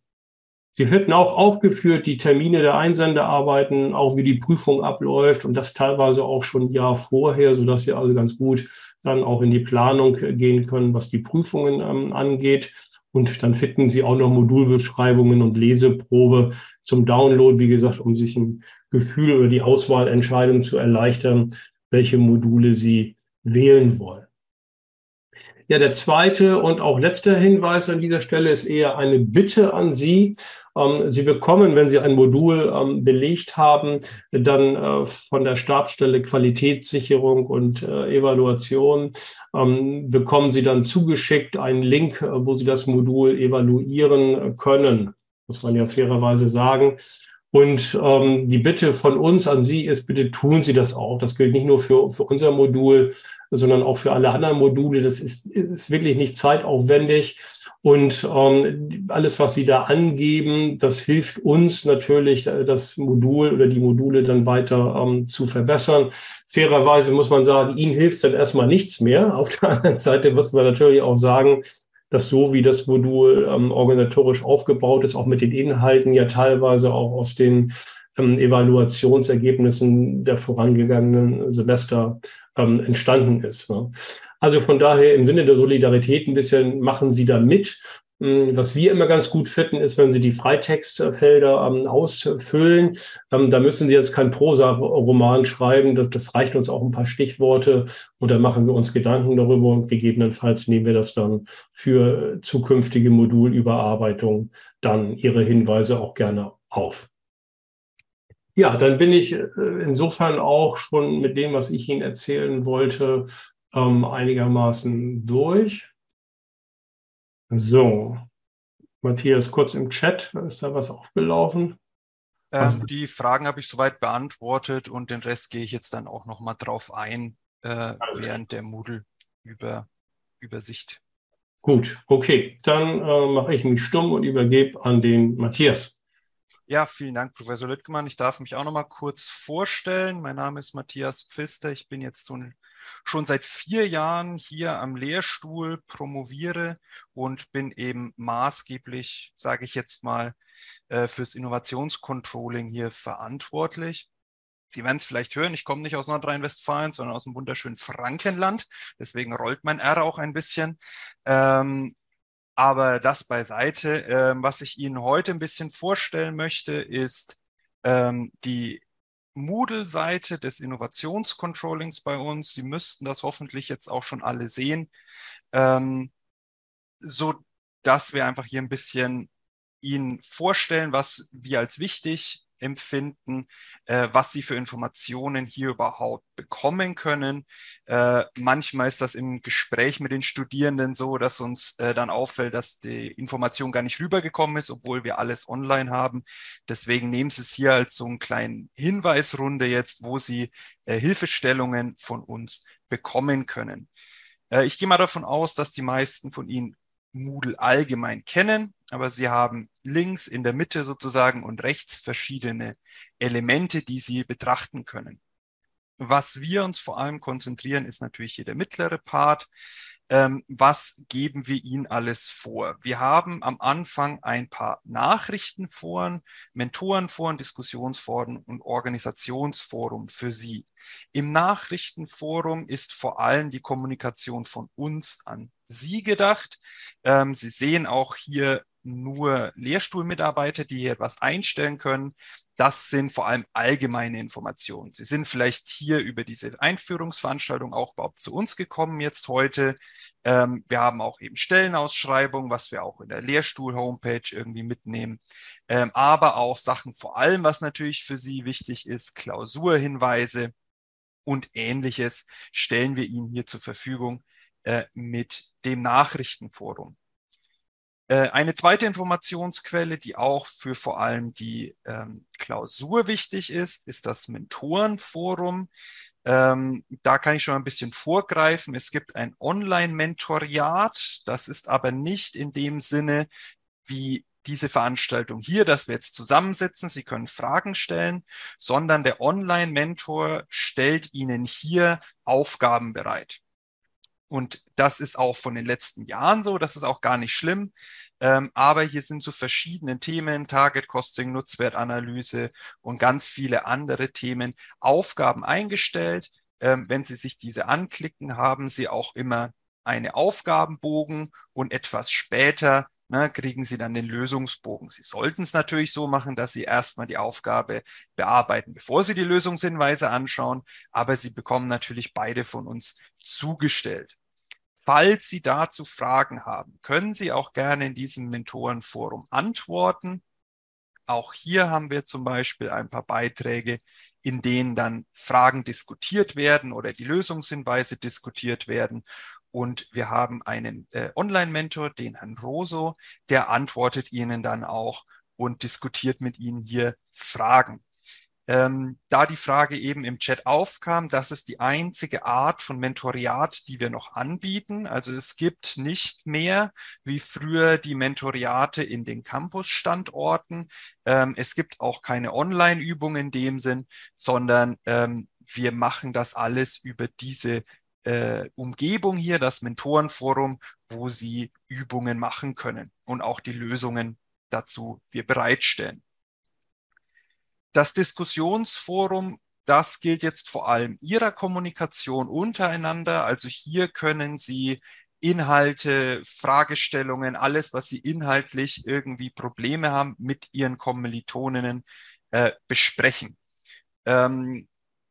Sie finden auch aufgeführt die Termine der Einsendearbeiten, auch wie die Prüfung abläuft und das teilweise auch schon ein Jahr vorher, so dass Sie also ganz gut dann auch in die Planung gehen können, was die Prüfungen ähm, angeht. Und dann finden Sie auch noch Modulbeschreibungen und Leseprobe zum Download, wie gesagt, um sich ein Gefühl über die Auswahlentscheidung zu erleichtern, welche Module Sie wählen wollen. Ja, der zweite und auch letzte Hinweis an dieser Stelle ist eher eine Bitte an Sie. Ähm, Sie bekommen, wenn Sie ein Modul ähm, belegt haben, dann äh, von der Stabsstelle Qualitätssicherung und äh, Evaluation, ähm, bekommen Sie dann zugeschickt einen Link, äh, wo Sie das Modul evaluieren können, muss man ja fairerweise sagen. Und ähm, die Bitte von uns an Sie ist, bitte tun Sie das auch. Das gilt nicht nur für, für unser Modul, sondern auch für alle anderen Module. Das ist, ist wirklich nicht zeitaufwendig. Und ähm, alles, was Sie da angeben, das hilft uns natürlich, äh, das Modul oder die Module dann weiter ähm, zu verbessern. Fairerweise muss man sagen, Ihnen hilft dann erstmal nichts mehr. Auf der <laughs> anderen Seite muss man natürlich auch sagen, dass so wie das Modul ähm, organisatorisch aufgebaut ist, auch mit den Inhalten ja teilweise auch aus den ähm, Evaluationsergebnissen der vorangegangenen Semester ähm, entstanden ist. Ne? Also von daher im Sinne der Solidarität ein bisschen machen Sie da mit. Hm, was wir immer ganz gut finden, ist, wenn Sie die Freitextfelder ähm, ausfüllen. Ähm, da müssen Sie jetzt kein Prosa-Roman schreiben. Das, das, reicht uns auch ein paar Stichworte und dann machen wir uns Gedanken darüber und gegebenenfalls nehmen wir das dann für zukünftige Modulüberarbeitung dann Ihre Hinweise auch gerne auf. Ja, dann bin ich äh, insofern auch schon mit dem, was ich Ihnen erzählen wollte, ähm, einigermaßen durch. So, Matthias, kurz im Chat, ist da was aufgelaufen? Ähm, die Fragen habe ich soweit beantwortet und den Rest gehe ich jetzt dann auch nochmal drauf ein äh, während der Moodle-Übersicht. Gut, okay, dann äh, mache ich mich stumm und übergebe an den Matthias. Ja, vielen Dank, Professor Lüttgemann. Ich darf mich auch noch mal kurz vorstellen. Mein Name ist Matthias Pfister. Ich bin jetzt so ein schon seit vier Jahren hier am Lehrstuhl, promoviere und bin eben maßgeblich, sage ich jetzt mal, äh, fürs Innovationscontrolling hier verantwortlich. Sie werden es vielleicht hören, ich komme nicht aus Nordrhein-Westfalen, sondern aus dem wunderschönen Frankenland. Deswegen rollt mein R auch ein bisschen. Ähm, aber das beiseite. Ähm, was ich Ihnen heute ein bisschen vorstellen möchte, ist ähm, die Moodle-Seite des Innovationscontrollings bei uns. Sie müssten das hoffentlich jetzt auch schon alle sehen, ähm, so dass wir einfach hier ein bisschen Ihnen vorstellen, was wir als wichtig empfinden, äh, was sie für Informationen hier überhaupt bekommen können. Äh, manchmal ist das im Gespräch mit den Studierenden so, dass uns äh, dann auffällt, dass die Information gar nicht rübergekommen ist, obwohl wir alles online haben. Deswegen nehmen Sie es hier als so einen kleinen Hinweisrunde jetzt, wo Sie äh, Hilfestellungen von uns bekommen können. Äh, ich gehe mal davon aus, dass die meisten von Ihnen Moodle allgemein kennen, aber Sie haben links in der Mitte sozusagen und rechts verschiedene Elemente, die Sie betrachten können. Was wir uns vor allem konzentrieren, ist natürlich hier der mittlere Part. Ähm, was geben wir Ihnen alles vor? Wir haben am Anfang ein paar Nachrichtenforen, Mentorenforen, Diskussionsforen und Organisationsforum für Sie. Im Nachrichtenforum ist vor allem die Kommunikation von uns an Sie gedacht. Ähm, Sie sehen auch hier nur Lehrstuhlmitarbeiter, die hier etwas einstellen können. Das sind vor allem allgemeine Informationen. Sie sind vielleicht hier über diese Einführungsveranstaltung auch überhaupt zu uns gekommen jetzt heute. Ähm, wir haben auch eben Stellenausschreibungen, was wir auch in der Lehrstuhl-Homepage irgendwie mitnehmen. Ähm, aber auch Sachen vor allem, was natürlich für Sie wichtig ist, Klausurhinweise und ähnliches stellen wir Ihnen hier zur Verfügung äh, mit dem Nachrichtenforum. Äh, eine zweite Informationsquelle, die auch für vor allem die ähm, Klausur wichtig ist, ist das Mentorenforum. Ähm, da kann ich schon ein bisschen vorgreifen. Es gibt ein Online-Mentoriat. Das ist aber nicht in dem Sinne wie diese Veranstaltung hier, dass wir jetzt zusammensitzen, Sie können Fragen stellen, sondern der Online-Mentor stellt Ihnen hier Aufgaben bereit. Und das ist auch von den letzten Jahren so, das ist auch gar nicht schlimm. Ähm, aber hier sind so verschiedene Themen, Target Costing, Nutzwertanalyse und ganz viele andere Themen, Aufgaben eingestellt. Ähm, wenn Sie sich diese anklicken, haben Sie auch immer eine Aufgabenbogen und etwas später ne, kriegen Sie dann den Lösungsbogen. Sie sollten es natürlich so machen, dass Sie erstmal die Aufgabe bearbeiten, bevor Sie die Lösungshinweise anschauen, aber Sie bekommen natürlich beide von uns zugestellt. Falls Sie dazu Fragen haben, können Sie auch gerne in diesem Mentorenforum antworten. Auch hier haben wir zum Beispiel ein paar Beiträge, in denen dann Fragen diskutiert werden oder die Lösungshinweise diskutiert werden. Und wir haben einen äh, Online-Mentor, den Herrn Roso, der antwortet Ihnen dann auch und diskutiert mit Ihnen hier Fragen. Ähm, da die Frage eben im Chat aufkam, das ist die einzige Art von Mentoriat, die wir noch anbieten. Also es gibt nicht mehr wie früher die Mentoriate in den Campus-Standorten. Ähm, es gibt auch keine Online-Übungen in dem Sinn, sondern ähm, wir machen das alles über diese äh, Umgebung hier, das Mentorenforum, wo Sie Übungen machen können und auch die Lösungen dazu wir bereitstellen. Das Diskussionsforum, das gilt jetzt vor allem Ihrer Kommunikation untereinander. Also hier können Sie Inhalte, Fragestellungen, alles, was Sie inhaltlich irgendwie Probleme haben, mit Ihren Kommilitoninnen äh, besprechen. Ähm,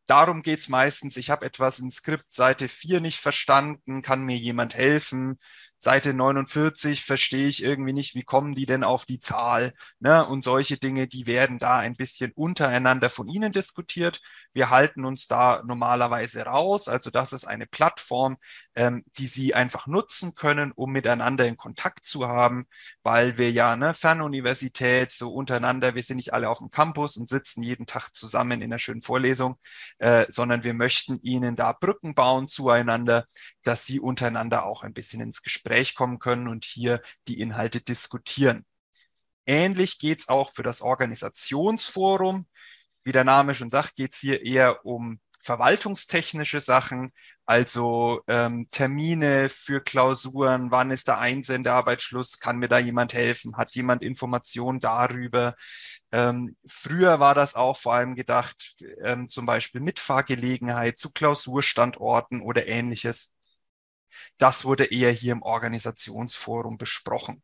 darum geht's meistens. Ich habe etwas in Skript Seite 4 nicht verstanden, kann mir jemand helfen? Seite 49 verstehe ich irgendwie nicht, wie kommen die denn auf die Zahl? Ne? Und solche Dinge, die werden da ein bisschen untereinander von Ihnen diskutiert. Wir halten uns da normalerweise raus. Also das ist eine Plattform, ähm, die Sie einfach nutzen können, um miteinander in Kontakt zu haben, weil wir ja ne, Fernuniversität so untereinander, wir sind nicht alle auf dem Campus und sitzen jeden Tag zusammen in einer schönen Vorlesung, äh, sondern wir möchten Ihnen da Brücken bauen zueinander, dass Sie untereinander auch ein bisschen ins Gespräch kommen können und hier die Inhalte diskutieren. Ähnlich geht's auch für das Organisationsforum. Wie der Name schon sagt, geht's hier eher um verwaltungstechnische Sachen, also ähm, Termine für Klausuren, wann ist der Einsendearbeitsschluss, kann mir da jemand helfen, hat jemand Informationen darüber. Ähm, früher war das auch vor allem gedacht, ähm, zum Beispiel Mitfahrgelegenheit zu Klausurstandorten oder ähnliches. Das wurde eher hier im Organisationsforum besprochen.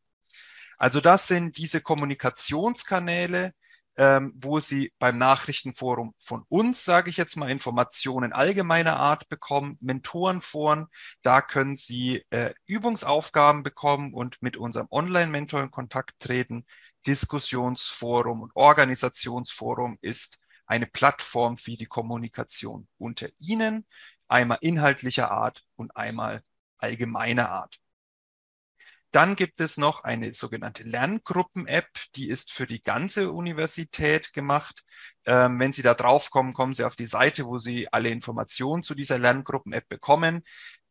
Also das sind diese Kommunikationskanäle, ähm, wo Sie beim Nachrichtenforum von uns, sage ich jetzt mal, Informationen allgemeiner Art bekommen, Mentorenforen, da können Sie äh, Übungsaufgaben bekommen und mit unserem Online-Mentor in Kontakt treten. Diskussionsforum und Organisationsforum ist eine Plattform für die Kommunikation unter Ihnen, einmal inhaltlicher Art und einmal allgemeiner Art. Dann gibt es noch eine sogenannte Lerngruppen-App, die ist für die ganze Universität gemacht. Ähm, wenn Sie da draufkommen, kommen Sie auf die Seite, wo Sie alle Informationen zu dieser Lerngruppen-App bekommen.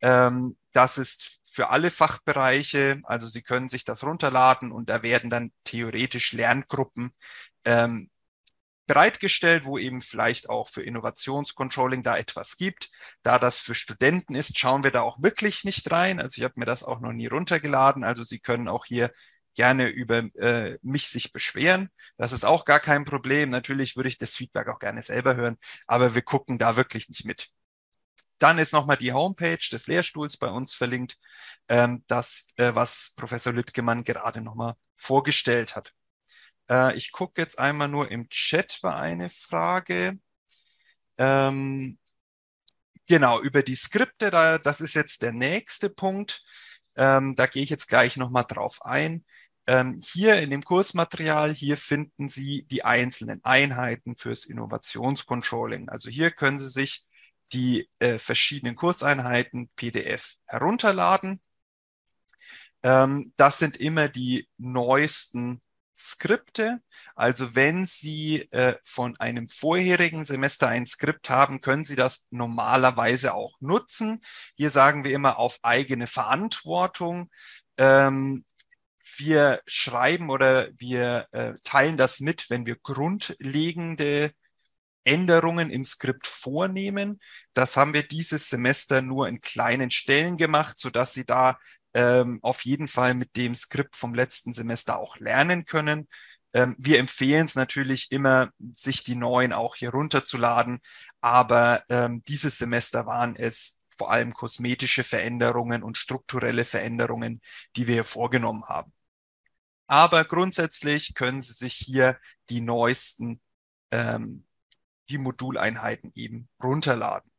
Ähm, das ist für alle Fachbereiche, also Sie können sich das runterladen und da werden dann theoretisch Lerngruppen ähm, bereitgestellt, wo eben vielleicht auch für Innovationscontrolling da etwas gibt. Da das für Studenten ist, schauen wir da auch wirklich nicht rein. Also ich habe mir das auch noch nie runtergeladen. Also Sie können auch hier gerne über äh, mich sich beschweren. Das ist auch gar kein Problem. Natürlich würde ich das Feedback auch gerne selber hören, aber wir gucken da wirklich nicht mit. Dann ist nochmal die Homepage des Lehrstuhls bei uns verlinkt, ähm, das, äh, was Professor Lüttgemann gerade nochmal vorgestellt hat. Äh, ich gucke jetzt einmal nur im Chat war eine Frage. Ähm, genau, über die Skripte, da, das ist jetzt der nächste Punkt. Ähm, da gehe ich jetzt gleich nochmal drauf ein. Ähm, hier in dem Kursmaterial, hier finden Sie die einzelnen Einheiten fürs Innovationscontrolling. Also hier können Sie sich die äh, verschiedenen Kurseinheiten PDF herunterladen. Ähm, das sind immer die neuesten Skripte. Also wenn Sie äh, von einem vorherigen Semester ein Skript haben, können Sie das normalerweise auch nutzen. Hier sagen wir immer auf eigene Verantwortung. Ähm, wir schreiben oder wir äh, teilen das mit, wenn wir grundlegende Änderungen im Skript vornehmen. Das haben wir dieses Semester nur in kleinen Stellen gemacht, so dass Sie da ähm, auf jeden Fall mit dem Skript vom letzten Semester auch lernen können. Ähm, wir empfehlen es natürlich immer, sich die neuen auch hier runterzuladen, aber ähm, dieses Semester waren es vor allem kosmetische Veränderungen und strukturelle Veränderungen, die wir hier vorgenommen haben. Aber grundsätzlich können Sie sich hier die neuesten, ähm, die Moduleinheiten eben runterladen.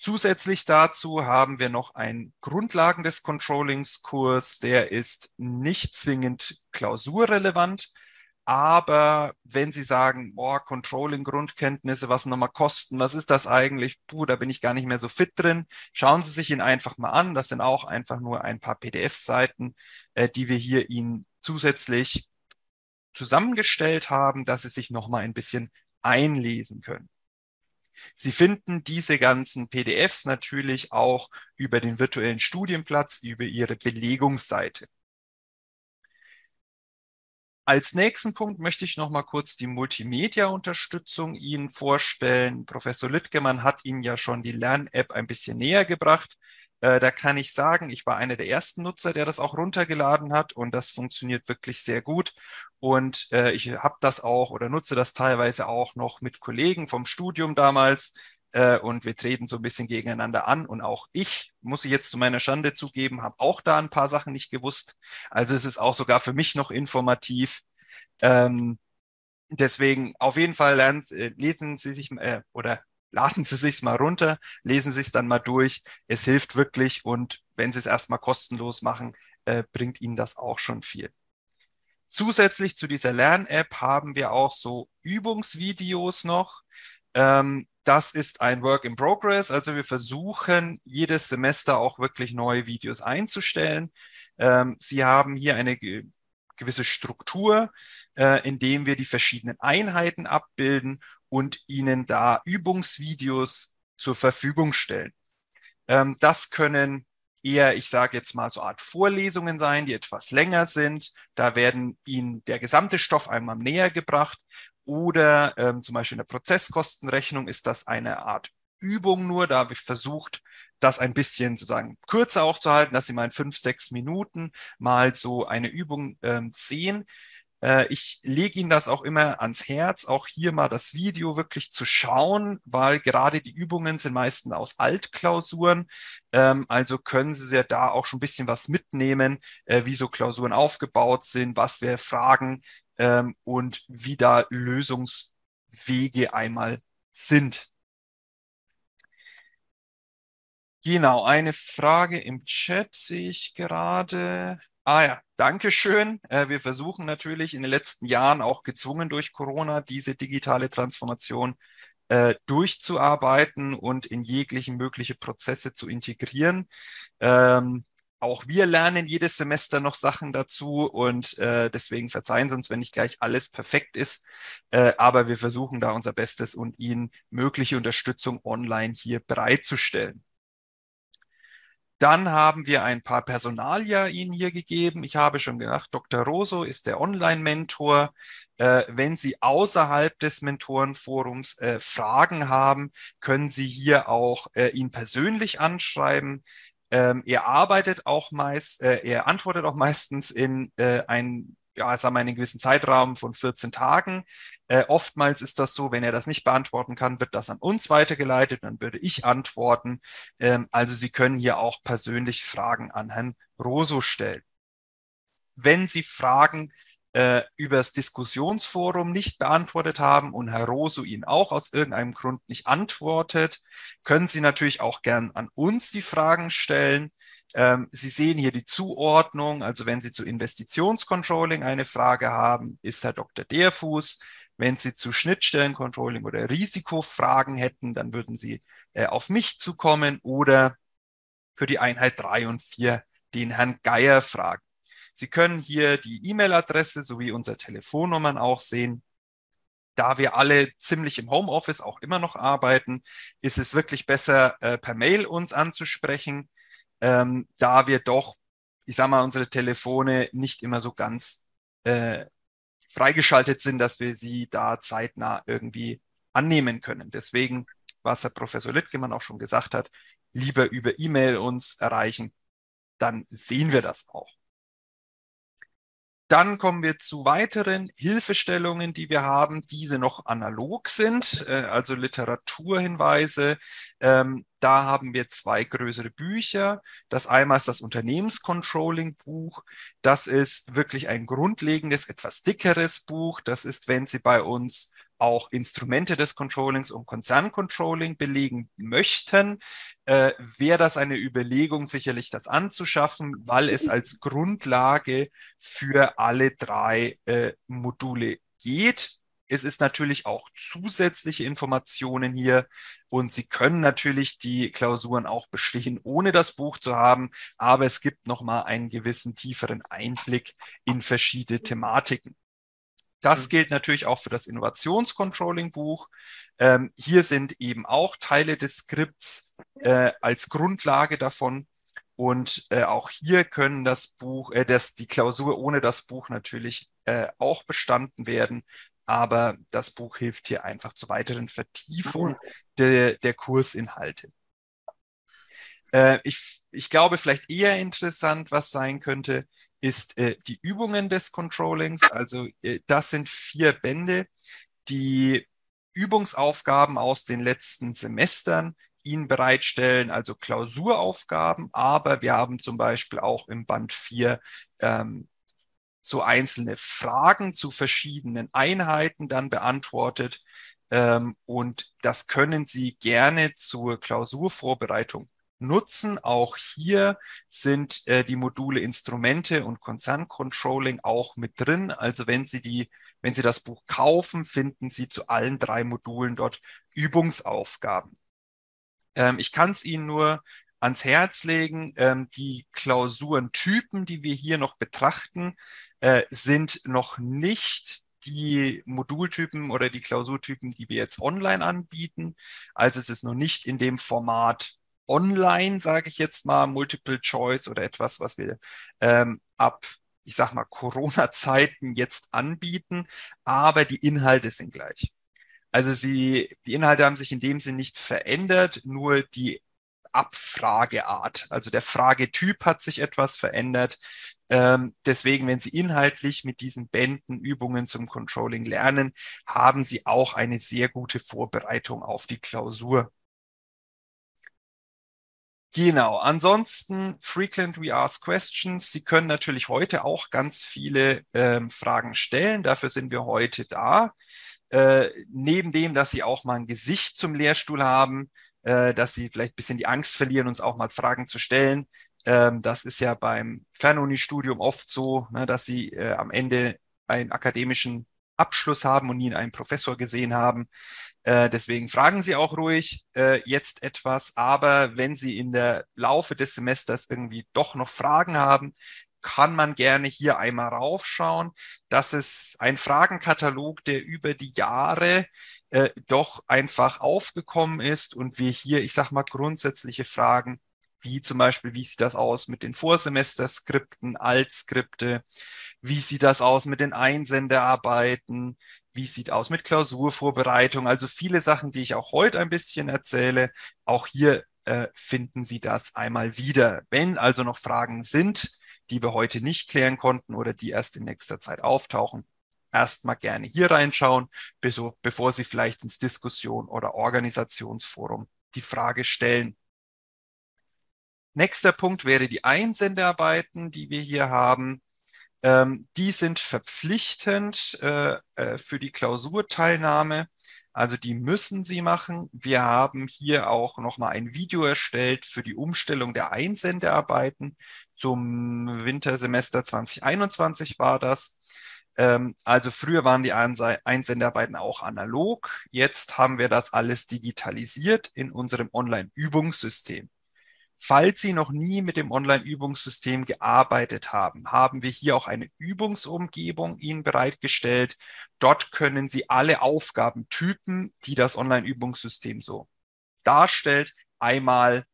Zusätzlich dazu haben wir noch einen Grundlagen des Controllings Kurs, der ist nicht zwingend klausurrelevant, aber wenn Sie sagen, boah, Controlling Grundkenntnisse, was nochmal kosten, was ist das eigentlich? Puh, da bin ich gar nicht mehr so fit drin. Schauen Sie sich ihn einfach mal an. Das sind auch einfach nur ein paar PDF-Seiten, äh, die wir hier Ihnen zusätzlich zusammengestellt haben, dass Sie sich nochmal ein bisschen einlesen können. Sie finden diese ganzen PDFs natürlich auch über den virtuellen Studienplatz, über Ihre Belegungsseite. Als nächsten Punkt möchte ich noch mal kurz die Multimedia-Unterstützung Ihnen vorstellen. Professor Lüttgemann hat Ihnen ja schon die Lern-App ein bisschen näher gebracht. Äh, da kann ich sagen, ich war einer der ersten Nutzer, der das auch runtergeladen hat und das funktioniert wirklich sehr gut. Und äh, ich habe das auch oder nutze das teilweise auch noch mit Kollegen vom Studium damals. Äh, und wir treten so ein bisschen gegeneinander an. Und auch ich, muss ich jetzt zu meiner Schande zugeben, habe auch da ein paar Sachen nicht gewusst. Also es ist auch sogar für mich noch informativ. Ähm, deswegen auf jeden Fall lernen, äh, lesen Sie sich äh, oder laden Sie sich's mal runter, lesen Sie es dann mal durch. Es hilft wirklich und wenn Sie es erstmal kostenlos machen, äh, bringt Ihnen das auch schon viel. Zusätzlich zu dieser Lern-App haben wir auch so Übungsvideos noch. Ähm, das ist ein Work in Progress. Also wir versuchen jedes Semester auch wirklich neue Videos einzustellen. Ähm, Sie haben hier eine gewisse Struktur, äh, indem wir die verschiedenen Einheiten abbilden und Ihnen da Übungsvideos zur Verfügung stellen. Ähm, das können eher, ich sage jetzt mal, so Art Vorlesungen sein, die etwas länger sind. Da werden Ihnen der gesamte Stoff einmal näher gebracht. Oder ähm, zum Beispiel in der Prozesskostenrechnung ist das eine Art Übung nur. Da habe ich versucht, das ein bisschen sozusagen kürzer auch zu halten, dass Sie mal in fünf, sechs Minuten mal so eine Übung ähm, sehen. Äh, ich lege Ihnen das auch immer ans Herz, auch hier mal das Video wirklich zu schauen, weil gerade die Übungen sind meistens aus Altklausuren. Ähm, also können Sie ja da auch schon ein bisschen was mitnehmen, äh, wie so Klausuren aufgebaut sind, was wir fragen ähm, und wie da Lösungswege einmal sind. Genau, eine Frage im Chat sehe ich gerade. Ah ja, danke schön. Äh, wir versuchen natürlich in den letzten Jahren auch gezwungen durch Corona diese digitale Transformation äh, durchzuarbeiten und in jegliche mögliche Prozesse zu integrieren. Ähm, auch wir lernen jedes Semester noch Sachen dazu und äh, deswegen verzeihen Sie uns, wenn nicht gleich alles perfekt ist. Aber wir versuchen da unser Bestes und Ihnen mögliche Unterstützung online hier bereitzustellen. Dann haben wir ein paar Personalia Ihnen hier gegeben. Ich habe schon gedacht, Dr. Roso ist der Online-Mentor. Äh, wenn Sie außerhalb des Mentorenforums äh, Fragen haben, können Sie hier auch äh, ihn persönlich anschreiben. Ähm, er arbeitet auch meist, äh, er antwortet auch meistens in äh, ein ja, sagen wir, einen gewissen Zeitraum von 14 Tagen. Äh, oftmals ist das so, wenn er das nicht beantworten kann, wird das an uns weitergeleitet, dann würde ich antworten. Ähm, also Sie können hier auch persönlich Fragen an Herrn Roso stellen. Wenn Sie Fragen äh, über das Diskussionsforum nicht beantwortet haben und Herr Roso Ihnen auch aus irgendeinem Grund nicht antwortet, können Sie natürlich auch gern an uns die Fragen stellen. Ähm, Sie sehen hier die Zuordnung. Also wenn Sie zu Investitionscontrolling eine Frage haben, ist Herr Dr. Derfuß. Wenn Sie zu Schnittstellencontrolling oder Risikofragen hätten, dann würden Sie äh, auf mich zukommen oder für die Einheit drei und vier den Herrn Geier fragen. Sie können hier die E-Mail-Adresse sowie unsere Telefonnummern auch sehen. Da wir alle ziemlich im Homeoffice auch immer noch arbeiten, ist es wirklich besser, äh, per Mail uns anzusprechen ähm, da wir doch, ich sag mal, unsere Telefone nicht immer so ganz äh, freigeschaltet sind, dass wir sie da zeitnah irgendwie annehmen können. Deswegen, was Herr Professor Littgemann auch schon gesagt hat, lieber über E-Mail uns erreichen, dann sehen wir das auch. Dann kommen wir zu weiteren Hilfestellungen, die wir haben, diese noch analog sind, äh, also Literaturhinweise. Ähm, da haben wir zwei größere Bücher. Das einmal ist das Unternehmenscontrolling-Buch. Das ist wirklich ein grundlegendes, etwas dickeres Buch. Das ist, wenn Sie bei uns auch Instrumente des Controllings und Konzerncontrolling belegen möchten, äh, wäre das eine Überlegung, sicherlich das anzuschaffen, weil es als Grundlage für alle drei äh, Module geht. Es ist natürlich auch zusätzliche Informationen hier und Sie können natürlich die Klausuren auch bestehen, ohne das Buch zu haben, aber es gibt nochmal einen gewissen tieferen Einblick in verschiedene Thematiken. Das mhm. gilt natürlich auch für das Innovationscontrolling-Buch. Ähm, hier sind eben auch Teile des Skripts äh, als Grundlage davon. Und äh, auch hier können das Buch, äh, das, die Klausur ohne das Buch natürlich äh, auch bestanden werden. Aber das Buch hilft hier einfach zur weiteren Vertiefung de, der Kursinhalte. Äh, ich, ich glaube, vielleicht eher interessant, was sein könnte, ist äh, die Übungen des Controllings. Also äh, das sind vier Bände, die Übungsaufgaben aus den letzten Semestern Ihnen bereitstellen, also Klausuraufgaben, aber wir haben zum Beispiel auch im Band 4 ähm, so einzelne Fragen zu verschiedenen Einheiten dann beantwortet. Ähm, und das können Sie gerne zur Klausurvorbereitung nutzen. Auch hier sind äh, die Module Instrumente und Konzerncontrolling auch mit drin. Also wenn Sie die, wenn Sie das Buch kaufen, finden Sie zu allen drei Modulen dort Übungsaufgaben. Ähm, ich kann es Ihnen nur ans Herz legen. Ähm, die Klausurentypen, die wir hier noch betrachten, äh, sind noch nicht die Modultypen oder die Klausurtypen, die wir jetzt online anbieten. Also es ist noch nicht in dem Format online, sage ich jetzt mal, Multiple Choice oder etwas, was wir ähm, ab, ich sag mal, Corona-Zeiten jetzt anbieten, aber die Inhalte sind gleich. Also sie, die Inhalte haben sich in dem Sinn nicht verändert, nur die Abfrageart, also der Fragetyp hat sich etwas verändert. Ähm, deswegen, wenn Sie inhaltlich mit diesen Bänden Übungen zum Controlling lernen, haben Sie auch eine sehr gute Vorbereitung auf die Klausur. Genau. Ansonsten frequent we ask questions. Sie können natürlich heute auch ganz viele ähm, Fragen stellen. Dafür sind wir heute da. Äh, neben dem, dass Sie auch mal ein Gesicht zum Lehrstuhl haben, äh, dass Sie vielleicht ein bisschen die Angst verlieren, uns auch mal Fragen zu stellen. Ähm, das ist ja beim Fernuni-Studium oft so, ne, dass Sie äh, am Ende einen akademischen Abschluss haben und nie einen Professor gesehen haben. Äh, deswegen fragen Sie auch ruhig äh, jetzt etwas. Aber wenn Sie in der Laufe des Semesters irgendwie doch noch Fragen haben, kann man gerne hier einmal raufschauen. Das ist ein Fragenkatalog, der über die Jahre äh, doch einfach aufgekommen ist und wir hier, ich sag mal, grundsätzliche Fragen wie zum Beispiel, wie sieht das aus mit den Vorsemesterskripten, Altskripte, wie sieht das aus mit den Einsenderarbeiten, wie sieht aus mit Klausurvorbereitung, also viele Sachen, die ich auch heute ein bisschen erzähle. Auch hier äh, finden Sie das einmal wieder. Wenn also noch Fragen sind, die wir heute nicht klären konnten oder die erst in nächster Zeit auftauchen, erstmal gerne hier reinschauen, bevor Sie vielleicht ins Diskussion- oder Organisationsforum die Frage stellen. Nächster Punkt wäre die Einsendearbeiten, die wir hier haben. Ähm, die sind verpflichtend äh, äh, für die Klausurteilnahme. Also die müssen Sie machen. Wir haben hier auch nochmal ein Video erstellt für die Umstellung der Einsendearbeiten. Zum Wintersemester 2021 war das. Ähm, also früher waren die Einsendearbeiten auch analog. Jetzt haben wir das alles digitalisiert in unserem Online-Übungssystem. Falls Sie noch nie mit dem Online-Übungssystem gearbeitet haben, haben wir hier auch eine Übungsumgebung Ihnen bereitgestellt. Dort können Sie alle Aufgabentypen, die das Online-Übungssystem so darstellt, einmal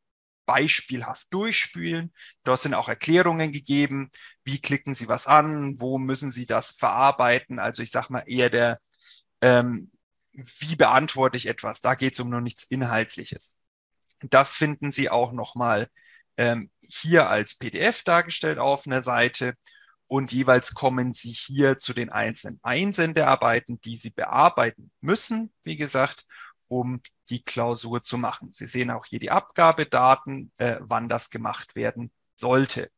beispielhaft durchspülen. Dort sind auch Erklärungen gegeben. Wie klicken Sie was an? Wo müssen Sie das verarbeiten? Also ich sage mal eher der, ähm, wie beantworte ich etwas? Da geht es um noch nichts Inhaltliches. Das finden Sie auch nochmal ähm, hier als PDF dargestellt auf einer Seite. Und jeweils kommen Sie hier zu den einzelnen Einsendearbeiten, die Sie bearbeiten müssen, wie gesagt, um die Klausur zu machen. Sie sehen auch hier die Abgabedaten, äh, wann das gemacht werden sollte.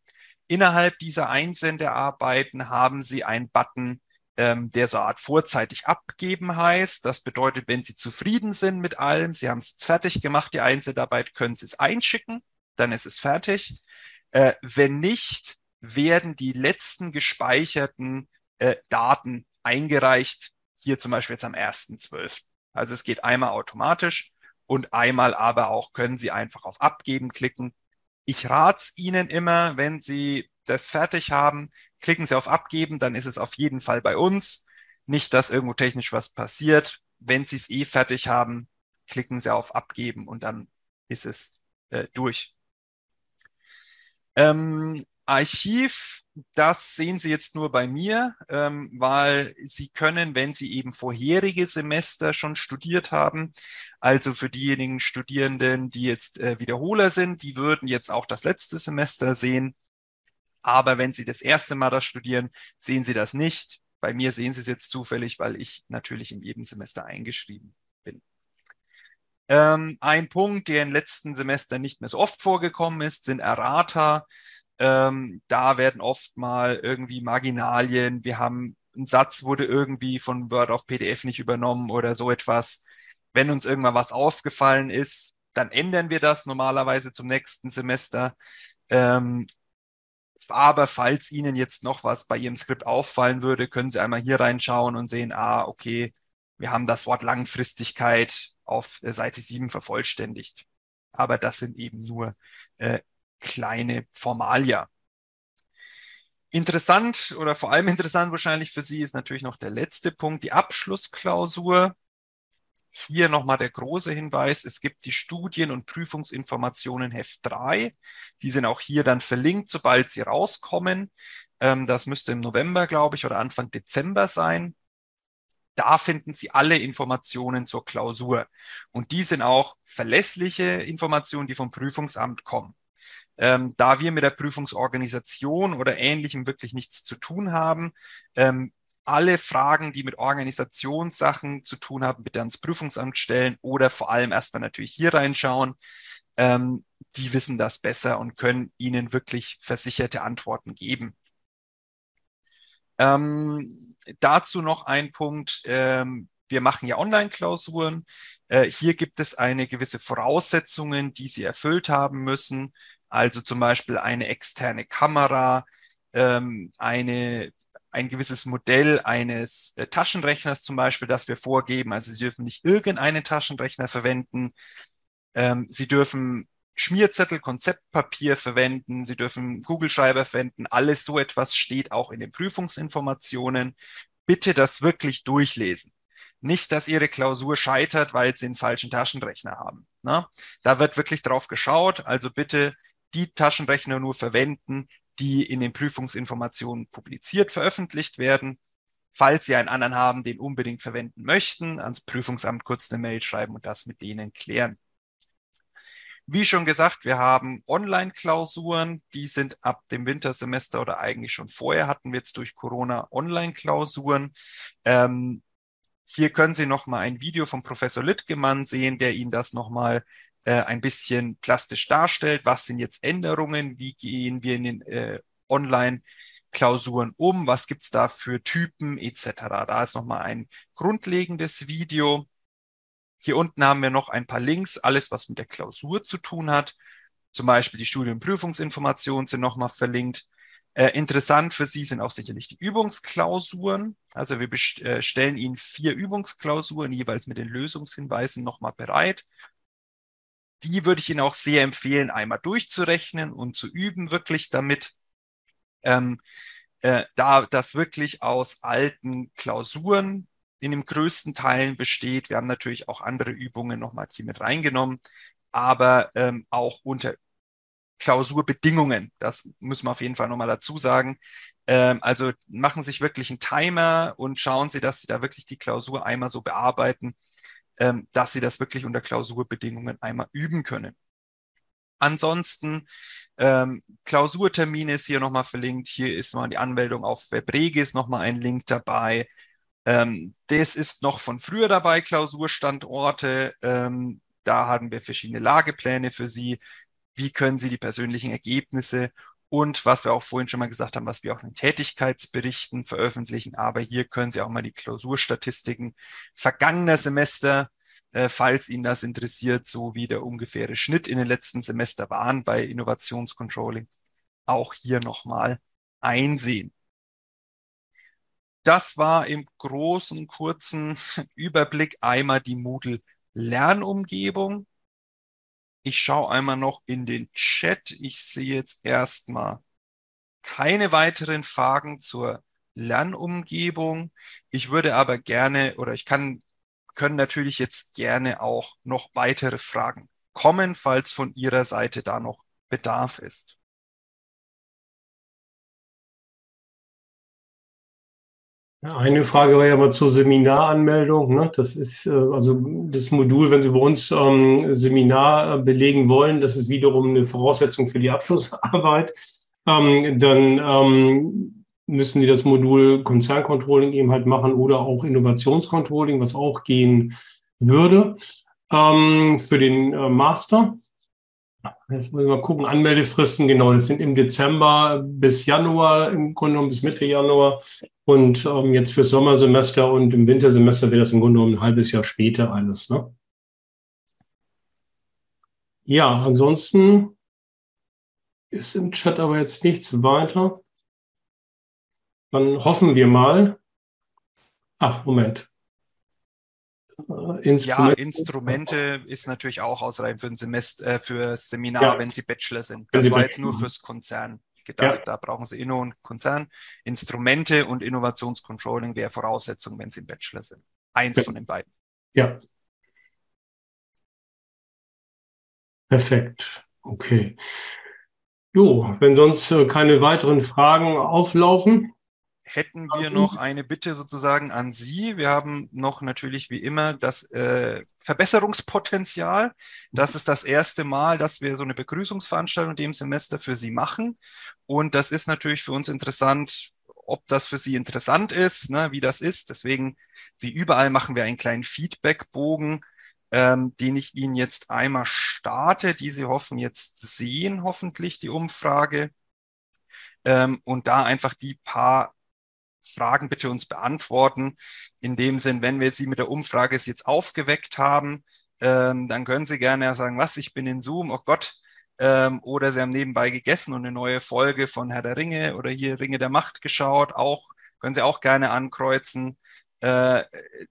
Innerhalb dieser Einsendearbeiten haben Sie einen Button ähm, der so eine Art vorzeitig abgeben heißt. Das bedeutet, wenn Sie zufrieden sind mit allem, Sie haben es fertig gemacht, die Einzelarbeit, können Sie es einschicken, dann ist es fertig. Äh, wenn nicht, werden die letzten gespeicherten äh, Daten eingereicht, hier zum Beispiel jetzt am 1.12. Also es geht einmal automatisch und einmal aber auch können Sie einfach auf Abgeben klicken. Ich rate Ihnen immer, wenn Sie das fertig haben, klicken Sie auf Abgeben, dann ist es auf jeden Fall bei uns. Nicht, dass irgendwo technisch was passiert. Wenn Sie es eh fertig haben, klicken Sie auf Abgeben und dann ist es äh, durch. Ähm, Archiv, das sehen Sie jetzt nur bei mir, ähm, weil Sie können, wenn Sie eben vorherige Semester schon studiert haben, also für diejenigen Studierenden, die jetzt äh, Wiederholer sind, die würden jetzt auch das letzte Semester sehen. Aber wenn Sie das erste Mal das studieren, sehen Sie das nicht. Bei mir sehen Sie es jetzt zufällig, weil ich natürlich in jedem Semester eingeschrieben bin. Ähm, ein Punkt, der im letzten Semester nicht mehr so oft vorgekommen ist, sind Errata. Ähm, da werden oft mal irgendwie Marginalien. Wir haben ein Satz wurde irgendwie von Word auf PDF nicht übernommen oder so etwas. Wenn uns irgendwann was aufgefallen ist, dann ändern wir das normalerweise zum nächsten Semester. Ähm, aber falls Ihnen jetzt noch was bei Ihrem Skript auffallen würde, können Sie einmal hier reinschauen und sehen, ah, okay, wir haben das Wort Langfristigkeit auf Seite 7 vervollständigt. Aber das sind eben nur äh, kleine Formalia. Interessant oder vor allem interessant wahrscheinlich für Sie ist natürlich noch der letzte Punkt, die Abschlussklausur. Hier nochmal der große Hinweis, es gibt die Studien- und Prüfungsinformationen Heft 3. Die sind auch hier dann verlinkt, sobald sie rauskommen. Ähm, das müsste im November, glaube ich, oder Anfang Dezember sein. Da finden Sie alle Informationen zur Klausur. Und die sind auch verlässliche Informationen, die vom Prüfungsamt kommen. Ähm, da wir mit der Prüfungsorganisation oder Ähnlichem wirklich nichts zu tun haben, ähm, alle Fragen, die mit Organisationssachen zu tun haben, bitte ans Prüfungsamt stellen oder vor allem erstmal natürlich hier reinschauen. Ähm, die wissen das besser und können Ihnen wirklich versicherte Antworten geben. Ähm, dazu noch ein Punkt. Ähm, wir machen ja Online-Klausuren. Äh, hier gibt es eine gewisse Voraussetzungen, die Sie erfüllt haben müssen. Also zum Beispiel eine externe Kamera, ähm, eine ein gewisses Modell eines äh, Taschenrechners zum Beispiel, das wir vorgeben. Also Sie dürfen nicht irgendeinen Taschenrechner verwenden. Ähm, Sie dürfen Schmierzettel, Konzeptpapier verwenden. Sie dürfen Google-Schreiber verwenden. Alles so etwas steht auch in den Prüfungsinformationen. Bitte das wirklich durchlesen. Nicht, dass Ihre Klausur scheitert, weil Sie einen falschen Taschenrechner haben. Na? Da wird wirklich drauf geschaut. Also bitte die Taschenrechner nur verwenden, die in den Prüfungsinformationen publiziert veröffentlicht werden. Falls Sie einen anderen haben, den unbedingt verwenden möchten, ans Prüfungsamt kurz eine Mail schreiben und das mit denen klären. Wie schon gesagt, wir haben Online-Klausuren, die sind ab dem Wintersemester oder eigentlich schon vorher hatten wir jetzt durch Corona Online-Klausuren. Ähm, hier können Sie nochmal ein Video von Professor Littgemann sehen, der Ihnen das nochmal äh, ein bisschen plastisch darstellt. Was sind jetzt Änderungen? Wie gehen wir in den äh, Online-Klausuren um? Was gibt's da für Typen etc.? Da ist nochmal ein grundlegendes Video. Hier unten haben wir noch ein paar Links, alles was mit der Klausur zu tun hat. Zum Beispiel die Studienprüfungsinformationen sind nochmal verlinkt. Äh, interessant für Sie sind auch sicherlich die Übungsklausuren. Also wir äh, stellen Ihnen vier Übungsklausuren jeweils mit den Lösungshinweisen nochmal bereit. Die würde ich Ihnen auch sehr empfehlen, einmal durchzurechnen und zu üben, wirklich damit, ähm, äh, da das wirklich aus alten Klausuren in den größten Teilen besteht. Wir haben natürlich auch andere Übungen nochmal hier mit reingenommen, aber ähm, auch unter Klausurbedingungen. Das müssen wir auf jeden Fall nochmal dazu sagen. Ähm, also machen sich wirklich einen Timer und schauen Sie, dass Sie da wirklich die Klausur einmal so bearbeiten, dass Sie das wirklich unter Klausurbedingungen einmal üben können. Ansonsten ähm, Klausurtermine ist hier nochmal verlinkt. Hier ist mal die Anmeldung auf Webregis nochmal ein Link dabei. Ähm, das ist noch von früher dabei, Klausurstandorte. Ähm, da haben wir verschiedene Lagepläne für Sie wie können Sie die persönlichen Ergebnisse und was wir auch vorhin schon mal gesagt haben, was wir auch in Tätigkeitsberichten veröffentlichen. Aber hier können Sie auch mal die Klausurstatistiken vergangener Semester, äh, falls Ihnen das interessiert, so wie der ungefähre Schnitt in den letzten Semester waren bei Innovationscontrolling, auch hier nochmal einsehen. Das war im großen, kurzen <laughs> Überblick einmal die Moodle Lernumgebung. Ich schaue einmal noch in den Chat. Ich sehe jetzt erstmal keine weiteren Fragen zur Lernumgebung. Ich würde aber gerne oder ich kann, können natürlich jetzt gerne auch noch weitere Fragen kommen, falls von Ihrer Seite da noch Bedarf ist. Eine Frage war ja mal zur Seminaranmeldung. Ne? Das ist äh, also das Modul, wenn Sie bei uns ähm, Seminar belegen wollen, das ist wiederum eine Voraussetzung für die Abschlussarbeit. Ähm, dann ähm, müssen die das Modul Konzerncontrolling eben halt machen oder auch Innovationscontrolling, was auch gehen würde. Ähm, für den äh, Master Jetzt müssen wir mal gucken, Anmeldefristen, genau, das sind im Dezember bis Januar, im Grunde genommen bis Mitte Januar. Und ähm, jetzt fürs Sommersemester und im Wintersemester wird das im Grunde genommen ein halbes Jahr später alles. Ne? Ja, ansonsten ist im Chat aber jetzt nichts weiter. Dann hoffen wir mal. Ach, Moment. Instrumente. Ja, Instrumente ist natürlich auch ausreichend für ein Semester, äh, für Seminar, ja. wenn Sie Bachelor sind. Das war jetzt nur fürs Konzern gedacht. Ja. Da brauchen Sie Inno und Konzern. Instrumente und Innovationscontrolling wäre Voraussetzung, wenn Sie ein Bachelor sind. Eins ja. von den beiden. Ja. Perfekt. Okay. Jo, wenn sonst äh, keine weiteren Fragen auflaufen, hätten wir noch eine Bitte sozusagen an Sie. Wir haben noch natürlich wie immer das äh, Verbesserungspotenzial. Das ist das erste Mal, dass wir so eine Begrüßungsveranstaltung in dem Semester für Sie machen. Und das ist natürlich für uns interessant, ob das für Sie interessant ist, ne, wie das ist. Deswegen, wie überall, machen wir einen kleinen Feedbackbogen, ähm, den ich Ihnen jetzt einmal starte, die Sie hoffen jetzt sehen, hoffentlich die Umfrage. Ähm, und da einfach die paar Fragen bitte uns beantworten. In dem Sinn, wenn wir Sie mit der Umfrage jetzt aufgeweckt haben, ähm, dann können Sie gerne sagen, was, ich bin in Zoom, oh Gott, ähm, oder Sie haben nebenbei gegessen und eine neue Folge von Herr der Ringe oder hier Ringe der Macht geschaut, auch, können Sie auch gerne ankreuzen. Äh,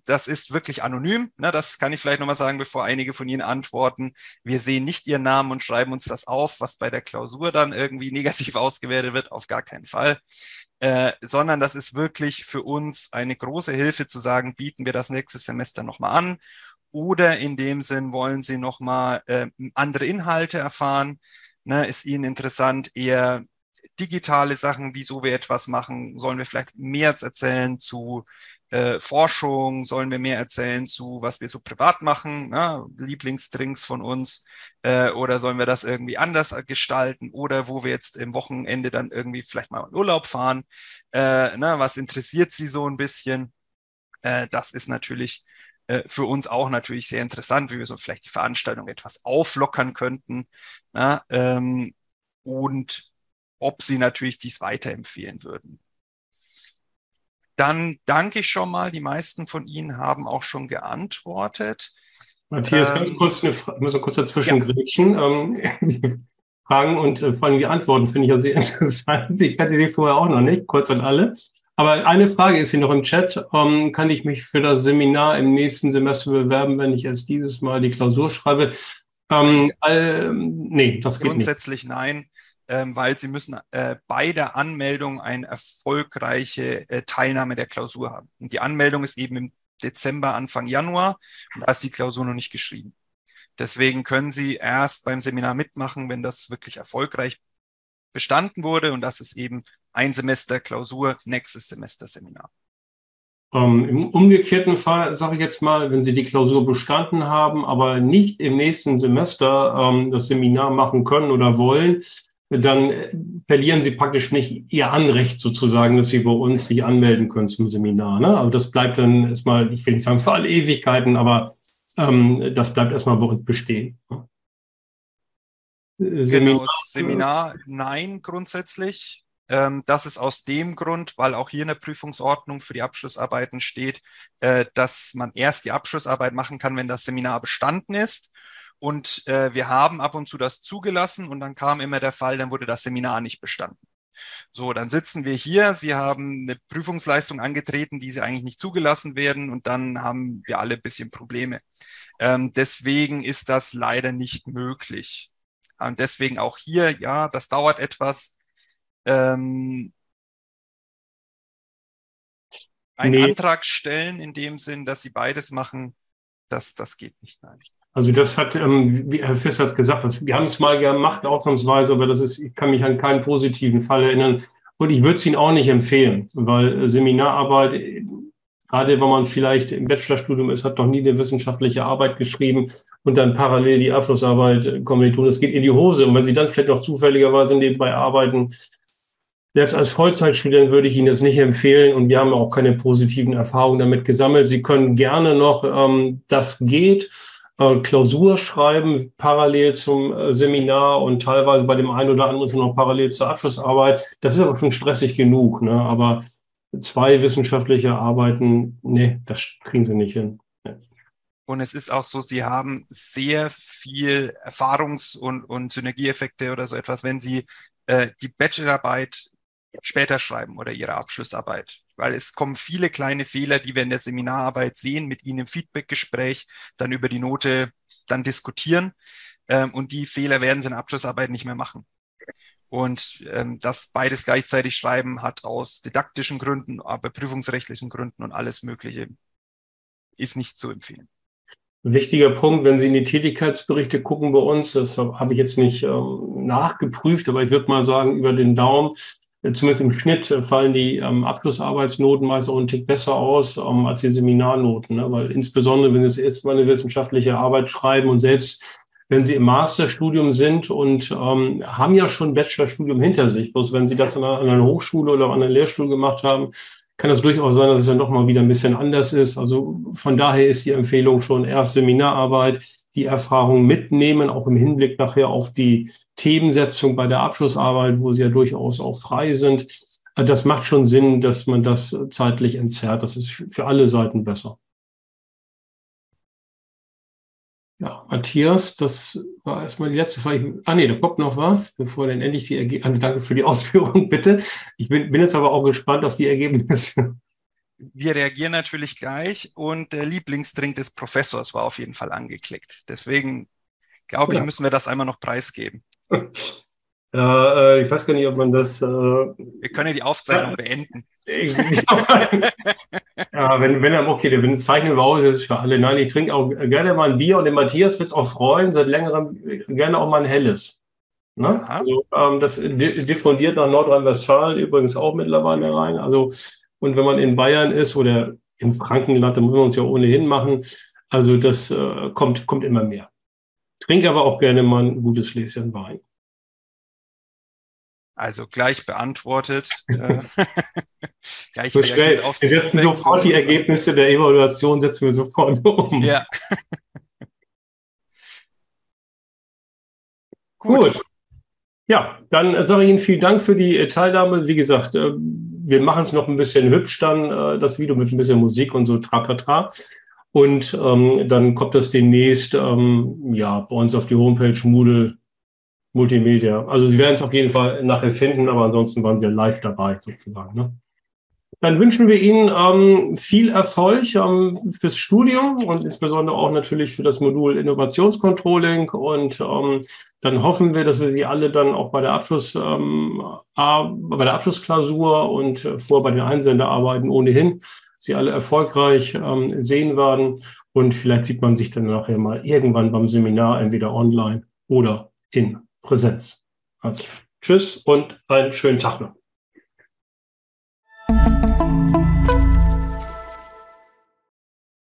das ist wirklich anonym. Ne? Das kann ich vielleicht nochmal sagen, bevor einige von Ihnen antworten. Wir sehen nicht Ihren Namen und schreiben uns das auf, was bei der Klausur dann irgendwie <laughs> negativ ausgewertet wird. Auf gar keinen Fall. Äh, sondern das ist wirklich für uns eine große Hilfe zu sagen, bieten wir das nächste Semester nochmal an. Oder in dem Sinn wollen Sie nochmal äh, andere Inhalte erfahren Ne, ist Ihnen interessant eher digitale Sachen, wieso wir etwas machen? Sollen wir vielleicht mehr erzählen zu äh, Forschung? Sollen wir mehr erzählen zu, was wir so privat machen? Ne? Lieblingsdrinks von uns? Äh, oder sollen wir das irgendwie anders gestalten? Oder wo wir jetzt im Wochenende dann irgendwie vielleicht mal in Urlaub fahren? Äh, ne? Was interessiert Sie so ein bisschen? Äh, das ist natürlich äh, für uns auch natürlich sehr interessant, wie wir so vielleicht die Veranstaltung etwas auflockern könnten. Na, ähm, und ob sie natürlich dies weiterempfehlen würden. Dann danke ich schon mal. Die meisten von Ihnen haben auch schon geantwortet. Matthias, ähm, ganz kurz, eine Frage, muss kurz dazwischen ja. grätschen. Ähm, <laughs> Fragen und äh, vor allem die Antworten finde ich ja sehr <laughs> interessant. Ich hatte die vorher auch noch nicht, kurz an alle. Aber eine Frage ist hier noch im Chat. Ähm, kann ich mich für das Seminar im nächsten Semester bewerben, wenn ich erst dieses Mal die Klausur schreibe? Ähm, äh, nee, das geht Grundsätzlich nicht. nein ähm, weil sie müssen äh, bei der Anmeldung eine erfolgreiche äh, Teilnahme der Klausur haben. Und die Anmeldung ist eben im Dezember, Anfang Januar und da ist die Klausur noch nicht geschrieben. Deswegen können Sie erst beim Seminar mitmachen, wenn das wirklich erfolgreich bestanden wurde und das ist eben ein Semester Klausur, nächstes Semester Seminar. Ähm, Im umgekehrten Fall sage ich jetzt mal, wenn Sie die Klausur bestanden haben, aber nicht im nächsten Semester ähm, das Seminar machen können oder wollen, dann verlieren sie praktisch nicht ihr Anrecht sozusagen, dass sie bei uns sich anmelden können zum Seminar. Ne? Aber das bleibt dann erstmal, ich will nicht sagen für alle Ewigkeiten, aber ähm, das bleibt erstmal bei uns bestehen. Seminar, genau, Seminar nein grundsätzlich. Ähm, das ist aus dem Grund, weil auch hier in der Prüfungsordnung für die Abschlussarbeiten steht, äh, dass man erst die Abschlussarbeit machen kann, wenn das Seminar bestanden ist. Und äh, wir haben ab und zu das zugelassen und dann kam immer der Fall, dann wurde das Seminar nicht bestanden. So, dann sitzen wir hier. Sie haben eine Prüfungsleistung angetreten, die sie eigentlich nicht zugelassen werden und dann haben wir alle ein bisschen Probleme. Ähm, deswegen ist das leider nicht möglich. Und deswegen auch hier, ja, das dauert etwas. Ähm, einen nee. Antrag stellen in dem Sinn, dass sie beides machen, das, das geht nicht. Nein. Also das hat, ähm, wie Herr Fiss hat gesagt, das, wir haben es mal gemacht, ausnahmsweise, aber das ist, ich kann mich an keinen positiven Fall erinnern. Und ich würde es Ihnen auch nicht empfehlen, weil äh, Seminararbeit, gerade wenn man vielleicht im Bachelorstudium ist, hat doch nie eine wissenschaftliche Arbeit geschrieben und dann parallel die Abschlussarbeit äh, tun. Das geht in die Hose. Und wenn Sie dann vielleicht noch zufälligerweise nebenbei arbeiten, selbst als Vollzeitstudent würde ich Ihnen das nicht empfehlen und wir haben auch keine positiven Erfahrungen damit gesammelt. Sie können gerne noch, ähm, das geht äh, Klausur schreiben, parallel zum äh, Seminar und teilweise bei dem einen oder anderen noch parallel zur Abschlussarbeit. Das ist aber schon stressig genug. Ne? Aber zwei wissenschaftliche Arbeiten, nee, das kriegen sie nicht hin. Und es ist auch so, sie haben sehr viel Erfahrungs- und, und Synergieeffekte oder so etwas, wenn sie äh, die Bachelorarbeit später schreiben oder ihre Abschlussarbeit. Weil es kommen viele kleine Fehler, die wir in der Seminararbeit sehen, mit ihnen im Feedbackgespräch, dann über die Note dann diskutieren. Ähm, und die Fehler werden sie in der Abschlussarbeit nicht mehr machen. Und ähm, das beides gleichzeitig schreiben hat aus didaktischen Gründen, aber prüfungsrechtlichen Gründen und alles Mögliche ist nicht zu empfehlen. Wichtiger Punkt, wenn Sie in die Tätigkeitsberichte gucken bei uns, das habe ich jetzt nicht ähm, nachgeprüft, aber ich würde mal sagen, über den Daumen, zumindest im Schnitt fallen die ähm, Abschlussarbeitsnoten meist auch einen Tick besser aus ähm, als die Seminarnoten. Ne? Weil insbesondere, wenn Sie jetzt mal eine wissenschaftliche Arbeit schreiben und selbst wenn Sie im Masterstudium sind und ähm, haben ja schon Bachelorstudium hinter sich, bloß wenn Sie das an einer, an einer Hochschule oder an einer Lehrstuhl gemacht haben, kann das durchaus sein, dass es dann doch mal wieder ein bisschen anders ist. Also von daher ist die Empfehlung schon erst Seminararbeit, die Erfahrung mitnehmen, auch im Hinblick nachher auf die Themensetzung bei der Abschlussarbeit, wo sie ja durchaus auch frei sind. Das macht schon Sinn, dass man das zeitlich entzerrt. Das ist für alle Seiten besser. Ja, Matthias, das war erstmal die letzte Frage. Ah nee, da kommt noch was, bevor dann endlich die Ergebnisse. Ah, danke für die <laughs> Ausführung, bitte. Ich bin, bin jetzt aber auch gespannt auf die Ergebnisse. Wir reagieren natürlich gleich und der Lieblingsdrink des Professors war auf jeden Fall angeklickt. Deswegen glaube ich, ja. müssen wir das einmal noch preisgeben. <laughs> Ja, äh, ich weiß gar nicht, ob man das. Äh, wir können ja die Aufzeichnung äh, beenden. <laughs> ja, wenn, wenn er, okay, wenn es zeichnen wir aus, ist für alle. Nein, ich trinke auch gerne mal ein Bier und den Matthias wird es auch freuen, seit längerem gerne auch mal ein helles. Ne? Also, ähm, das diffundiert nach Nordrhein-Westfalen übrigens auch mittlerweile rein. Also, und wenn man in Bayern ist oder im Frankenland, dann muss man uns ja ohnehin machen. Also das äh, kommt, kommt immer mehr. Trinke aber auch gerne mal ein gutes Gläschen Wein. Also gleich beantwortet. <laughs> äh, <laughs> gleich so schnell. Wir setzen sofort die Ergebnisse der Evaluation, setzen wir sofort <laughs> um. Ja. Gut. Gut. Ja, dann sage ich Ihnen vielen Dank für die äh, Teilnahme. Wie gesagt, äh, wir machen es noch ein bisschen hübsch dann, äh, das Video mit ein bisschen Musik und so trapatra. Und ähm, dann kommt das demnächst ähm, ja, bei uns auf die Homepage Moodle Multimedia. Also Sie werden es auf jeden Fall nachher finden, aber ansonsten waren Sie ja live dabei sozusagen. Ne? Dann wünschen wir Ihnen ähm, viel Erfolg ähm, fürs Studium und insbesondere auch natürlich für das Modul Innovationscontrolling. Und ähm, dann hoffen wir, dass wir Sie alle dann auch bei der Abschluss, ähm, bei der Abschlussklausur und äh, vor bei den Einsenderarbeiten ohnehin Sie alle erfolgreich ähm, sehen werden. Und vielleicht sieht man sich dann nachher mal irgendwann beim Seminar entweder online oder in Präsenz. Also tschüss und einen schönen Tag noch. Thank you.